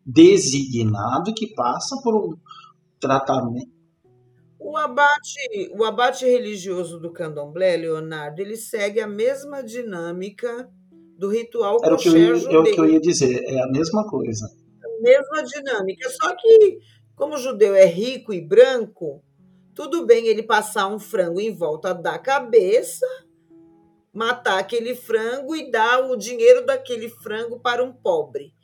designado que passa por um tratamento. O abate, o abate religioso do candomblé, Leonardo, ele segue a mesma dinâmica do ritual Era que, eu é o que eu ia dizer, é a mesma coisa. A mesma dinâmica, só que como o judeu é rico e branco, tudo bem ele passar um frango em volta da cabeça, matar aquele frango e dar o dinheiro daquele frango para um pobre.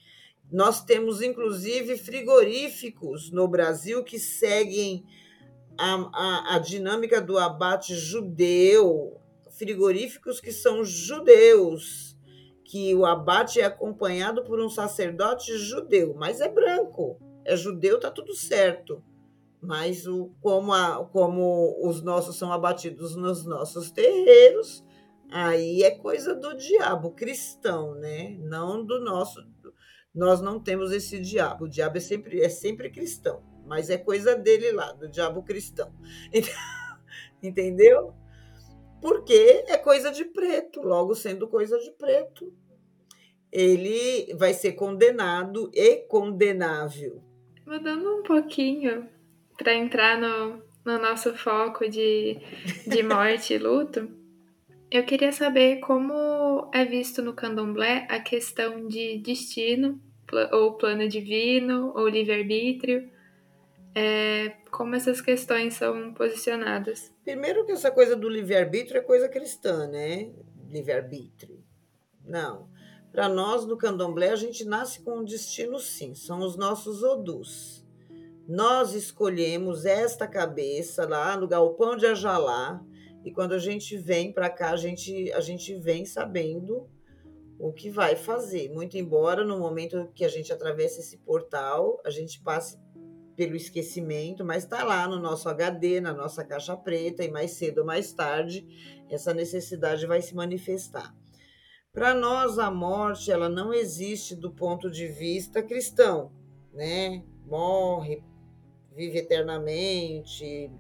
Nós temos, inclusive, frigoríficos no Brasil que seguem a, a, a dinâmica do abate judeu, frigoríficos que são judeus, que o abate é acompanhado por um sacerdote judeu, mas é branco, é judeu, tá tudo certo. Mas o, como, a, como os nossos são abatidos nos nossos terreiros, aí é coisa do diabo cristão, né? Não do nosso. Nós não temos esse diabo. O diabo é sempre, é sempre cristão, mas é coisa dele lá, do diabo cristão. Entendeu? porque é coisa de preto, logo sendo coisa de preto, ele vai ser condenado e condenável. Mudando um pouquinho para entrar no, no nosso foco de, de morte e luto, eu queria saber como é visto no candomblé a questão de destino, ou plano divino, ou livre-arbítrio, é, como essas questões são posicionadas. Primeiro que essa coisa do livre-arbítrio é coisa cristã, né? Livre-arbítrio. Não. Para nós, no candomblé, a gente nasce com um destino sim, são os nossos odus. Nós escolhemos esta cabeça lá no galpão de Ajalá, e quando a gente vem para cá, a gente, a gente vem sabendo o que vai fazer. Muito embora no momento que a gente atravessa esse portal, a gente passe pelo esquecimento, mas está lá no nosso HD, na nossa caixa preta, e mais cedo ou mais tarde essa necessidade vai se manifestar. Para nós, a morte ela não existe do ponto de vista cristão, né? Morre, vive eternamente,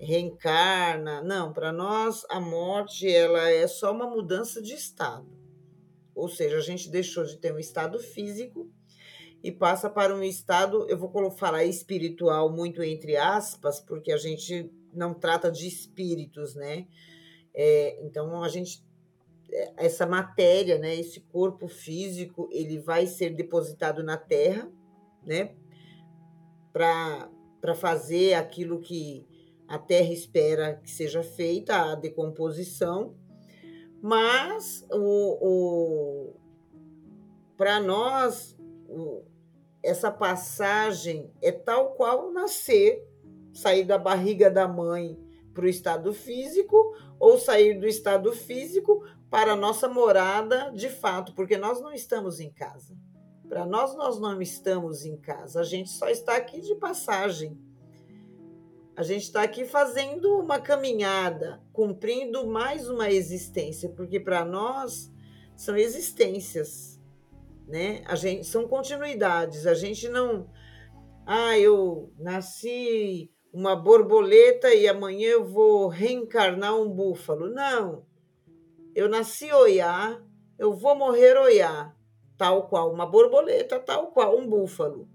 reencarna. Não, para nós a morte ela é só uma mudança de estado. Ou seja, a gente deixou de ter um estado físico e passa para um estado, eu vou falar espiritual muito entre aspas, porque a gente não trata de espíritos, né? É, então a gente essa matéria, né, esse corpo físico, ele vai ser depositado na terra, né, para fazer aquilo que a terra espera que seja feita, a decomposição, mas o, o para nós o, essa passagem é tal qual nascer, sair da barriga da mãe para o estado físico ou sair do estado físico para a nossa morada de fato, porque nós não estamos em casa. Para nós, nós não estamos em casa, a gente só está aqui de passagem. A gente está aqui fazendo uma caminhada, cumprindo mais uma existência, porque para nós são existências, né? A gente são continuidades. A gente não, ah, eu nasci uma borboleta e amanhã eu vou reencarnar um búfalo. Não eu nasci oiá, eu vou morrer oiá, tal qual uma borboleta, tal qual um búfalo.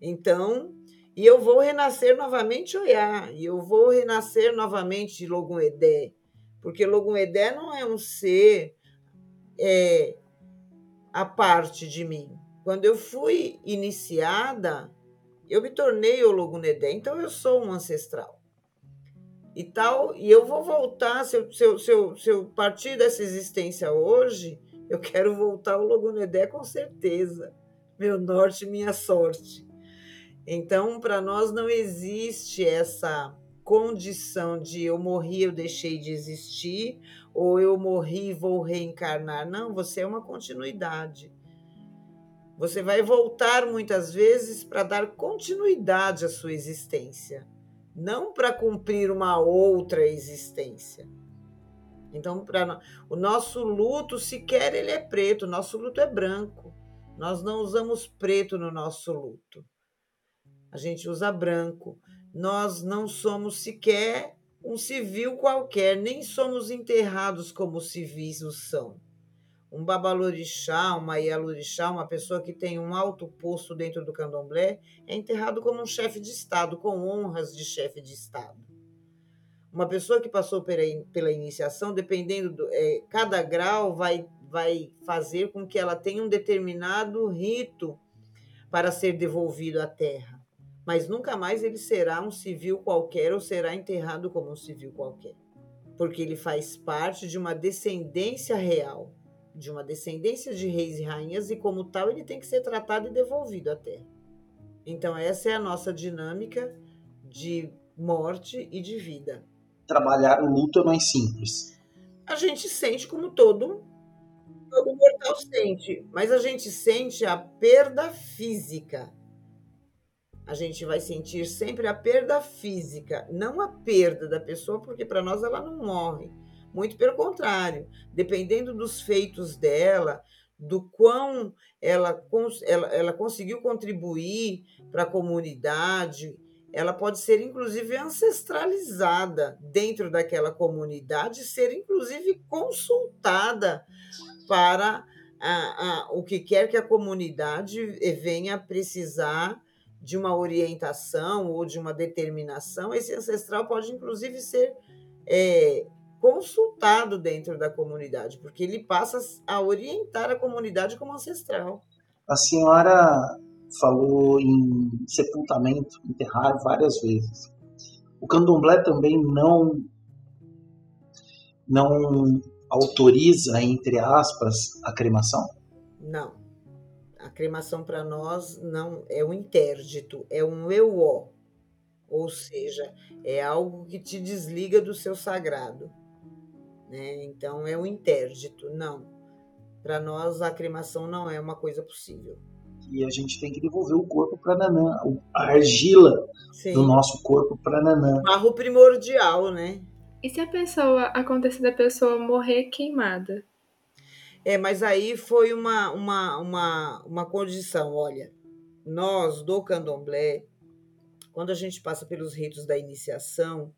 Então, e eu vou renascer novamente oiá, e eu vou renascer novamente Logum Edé, porque Logum Edé não é um ser é, a parte de mim. Quando eu fui iniciada, eu me tornei o Edé, então eu sou um ancestral e tal, e eu vou voltar, se eu, se eu, se eu, se eu partir dessa existência hoje, eu quero voltar ao Logunedé com certeza. Meu norte, minha sorte. Então, para nós não existe essa condição de eu morri, eu deixei de existir, ou eu morri vou reencarnar. Não, você é uma continuidade. Você vai voltar muitas vezes para dar continuidade à sua existência não para cumprir uma outra existência. Então, para o nosso luto sequer ele é preto, o nosso luto é branco. Nós não usamos preto no nosso luto. A gente usa branco. Nós não somos sequer um civil qualquer, nem somos enterrados como civis o são um babalorixá, uma ialorixá, uma pessoa que tem um alto posto dentro do candomblé, é enterrado como um chefe de Estado, com honras de chefe de Estado. Uma pessoa que passou pela, iniciação, dependendo do. É, cada grau vai, vai fazer com que ela tenha um determinado rito para ser devolvido à terra. Mas nunca mais ele será um civil qualquer ou será enterrado como um civil qualquer. Porque ele faz parte de uma descendência real de uma descendência de reis e rainhas e, como tal, ele tem que ser tratado e devolvido à terra. Então, essa é a nossa dinâmica de morte e de vida. Trabalhar o luto é mais simples. A gente sente como todo, todo mortal sente, mas a gente sente a perda física. A gente vai sentir sempre a perda física, não a perda da pessoa, porque para nós ela não morre. Muito pelo contrário, dependendo dos feitos dela, do quão ela, ela, ela conseguiu contribuir para a comunidade, ela pode ser inclusive ancestralizada dentro daquela comunidade, ser inclusive consultada para a, a, o que quer que a comunidade venha precisar de uma orientação ou de uma determinação. Esse ancestral pode inclusive ser é, consultado dentro da comunidade, porque ele passa a orientar a comunidade como ancestral. A senhora falou em sepultamento, enterrar várias vezes. O candomblé também não não autoriza, entre aspas, a cremação? Não. A cremação para nós não é um interdito, é um euó. Ou seja, é algo que te desliga do seu sagrado. Né? Então é um interdito. Não. Para nós a cremação não é uma coisa possível e a gente tem que devolver o corpo para Nanã, a argila Sim. do nosso corpo para Nanã. Barro primordial, né? E se a pessoa acontecer da pessoa morrer queimada? É, mas aí foi uma, uma, uma, uma condição. Olha, nós do candomblé, quando a gente passa pelos ritos da iniciação,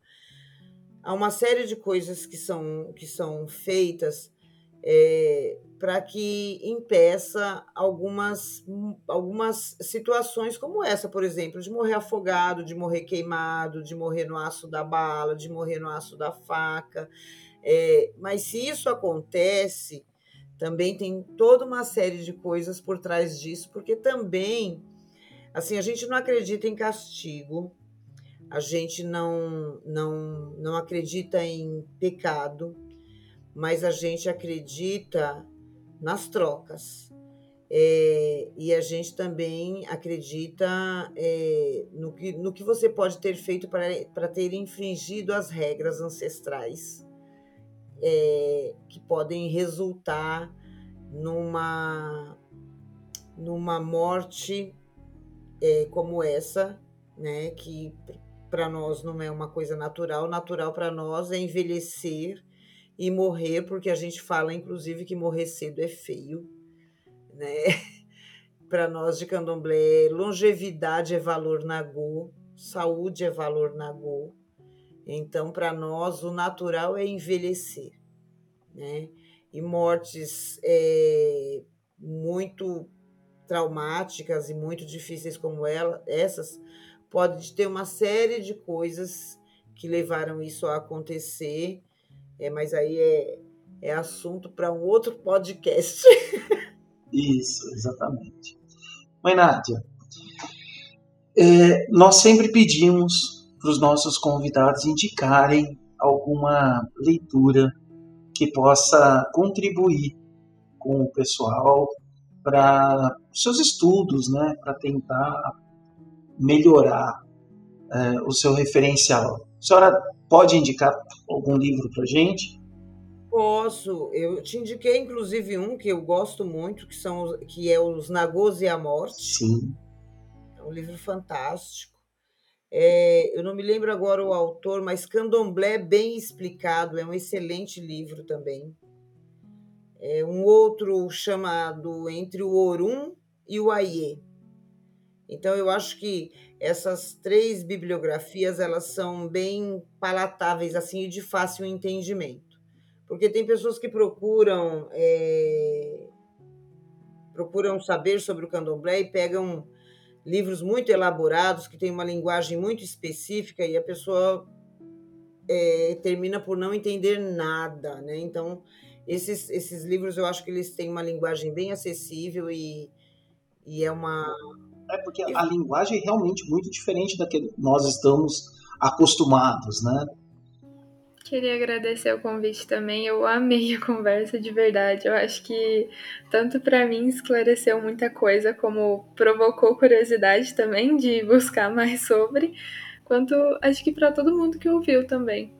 há uma série de coisas que são, que são feitas é, para que impeça algumas, algumas situações como essa, por exemplo, de morrer afogado, de morrer queimado, de morrer no aço da bala, de morrer no aço da faca. É, mas se isso acontece, também tem toda uma série de coisas por trás disso, porque também, assim, a gente não acredita em castigo, a gente não, não, não acredita em pecado, mas a gente acredita nas trocas. É, e a gente também acredita é, no, que, no que você pode ter feito para ter infringido as regras ancestrais é, que podem resultar numa, numa morte é, como essa, né, que para nós não é uma coisa natural. Natural para nós é envelhecer e morrer, porque a gente fala, inclusive, que morrer cedo é feio, né? Para nós de candomblé, longevidade é valor nagô, saúde é valor nagô. Então, para nós, o natural é envelhecer, né? E mortes é, muito traumáticas e muito difíceis como ela, essas, pode ter uma série de coisas que levaram isso a acontecer é, mas aí é, é assunto para um outro podcast. Isso, exatamente. Mãe Nádia, é, nós sempre pedimos para os nossos convidados indicarem alguma leitura que possa contribuir com o pessoal para seus estudos, né, para tentar melhorar é, o seu referencial. A senhora Pode indicar algum livro para gente? Posso. Eu te indiquei, inclusive, um que eu gosto muito, que, são, que é Os Nagôs e a Morte. Sim. É um livro fantástico. É, eu não me lembro agora o autor, mas Candomblé Bem Explicado é um excelente livro também. É um outro chamado Entre o Orum e o Aie. Então, eu acho que essas três bibliografias elas são bem palatáveis assim e de fácil entendimento, porque tem pessoas que procuram é, procuram saber sobre o candomblé e pegam livros muito elaborados que têm uma linguagem muito específica e a pessoa é, termina por não entender nada, né? Então esses, esses livros eu acho que eles têm uma linguagem bem acessível e, e é uma é porque a linguagem é realmente muito diferente da que nós estamos acostumados, né? Queria agradecer o convite também. Eu amei a conversa de verdade. Eu acho que tanto para mim esclareceu muita coisa, como provocou curiosidade também de buscar mais sobre, quanto acho que para todo mundo que ouviu também.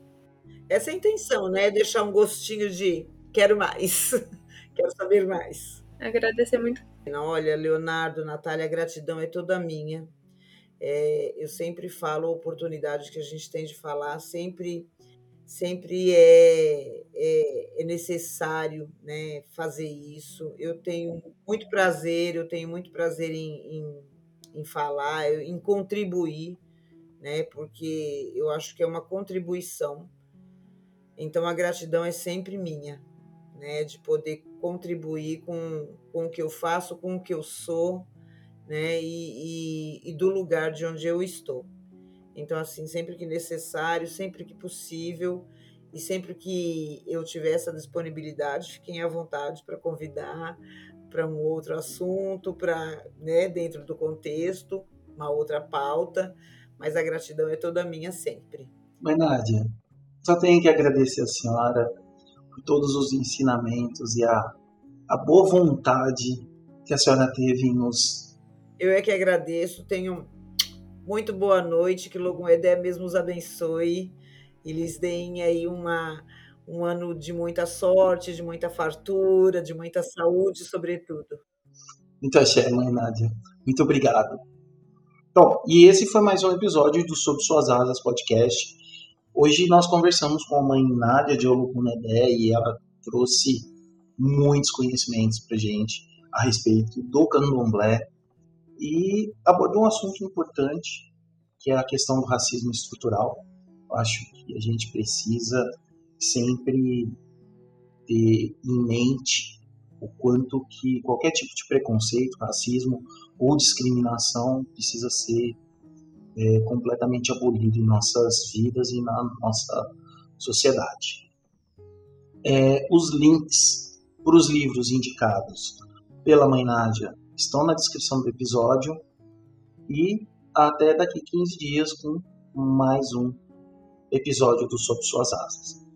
Essa é a intenção, né? Deixar um gostinho de quero mais, quero saber mais. Agradecer muito Olha, Leonardo, Natália, a gratidão é toda minha. É, eu sempre falo a oportunidade que a gente tem de falar, sempre sempre é, é, é, necessário né, fazer isso. Eu tenho muito prazer, eu tenho muito prazer em, em, em falar, em contribuir. né? Porque eu acho que é uma contribuição. Então a gratidão é sempre minha, né? De poder contribuir com, com o que eu faço, com o que eu sou, né? E, e, e do lugar de onde eu estou. Então, assim, sempre que necessário, sempre que possível, e sempre que eu tiver essa disponibilidade, fiquem à vontade para convidar para um outro assunto, para né, dentro do contexto, uma outra pauta, mas a gratidão é toda minha sempre. Mas, Nádia, só tenho que agradecer a senhora por todos os ensinamentos e a, a boa vontade que a senhora teve em nos. Eu é que agradeço, tenho muito boa noite, que Logum Edé mesmo os abençoe e lhes deem aí uma, um ano de muita sorte, de muita fartura, de muita saúde, sobretudo. Muito axé, mãe Nádia. Muito obrigado. Bom, e esse foi mais um episódio do Sob Suas Asas podcast. Hoje nós conversamos com a mãe Nádia de Olucunedé e ela trouxe muitos conhecimentos para gente a respeito do candomblé e abordou um assunto importante que é a questão do racismo estrutural. Eu acho que a gente precisa sempre ter em mente o quanto que qualquer tipo de preconceito, racismo ou discriminação precisa ser é, completamente abolido em nossas vidas e na nossa sociedade. É, os links para os livros indicados pela Mãe Nádia estão na descrição do episódio e até daqui 15 dias com mais um episódio do Sob Suas Asas.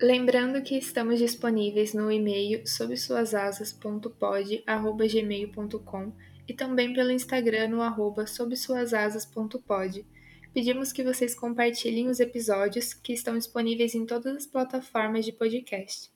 Lembrando que estamos disponíveis no e-mail sobsuasasas.pod@gmail.com e também pelo Instagram no arroba sobsuasasas.pod. Pedimos que vocês compartilhem os episódios que estão disponíveis em todas as plataformas de podcast.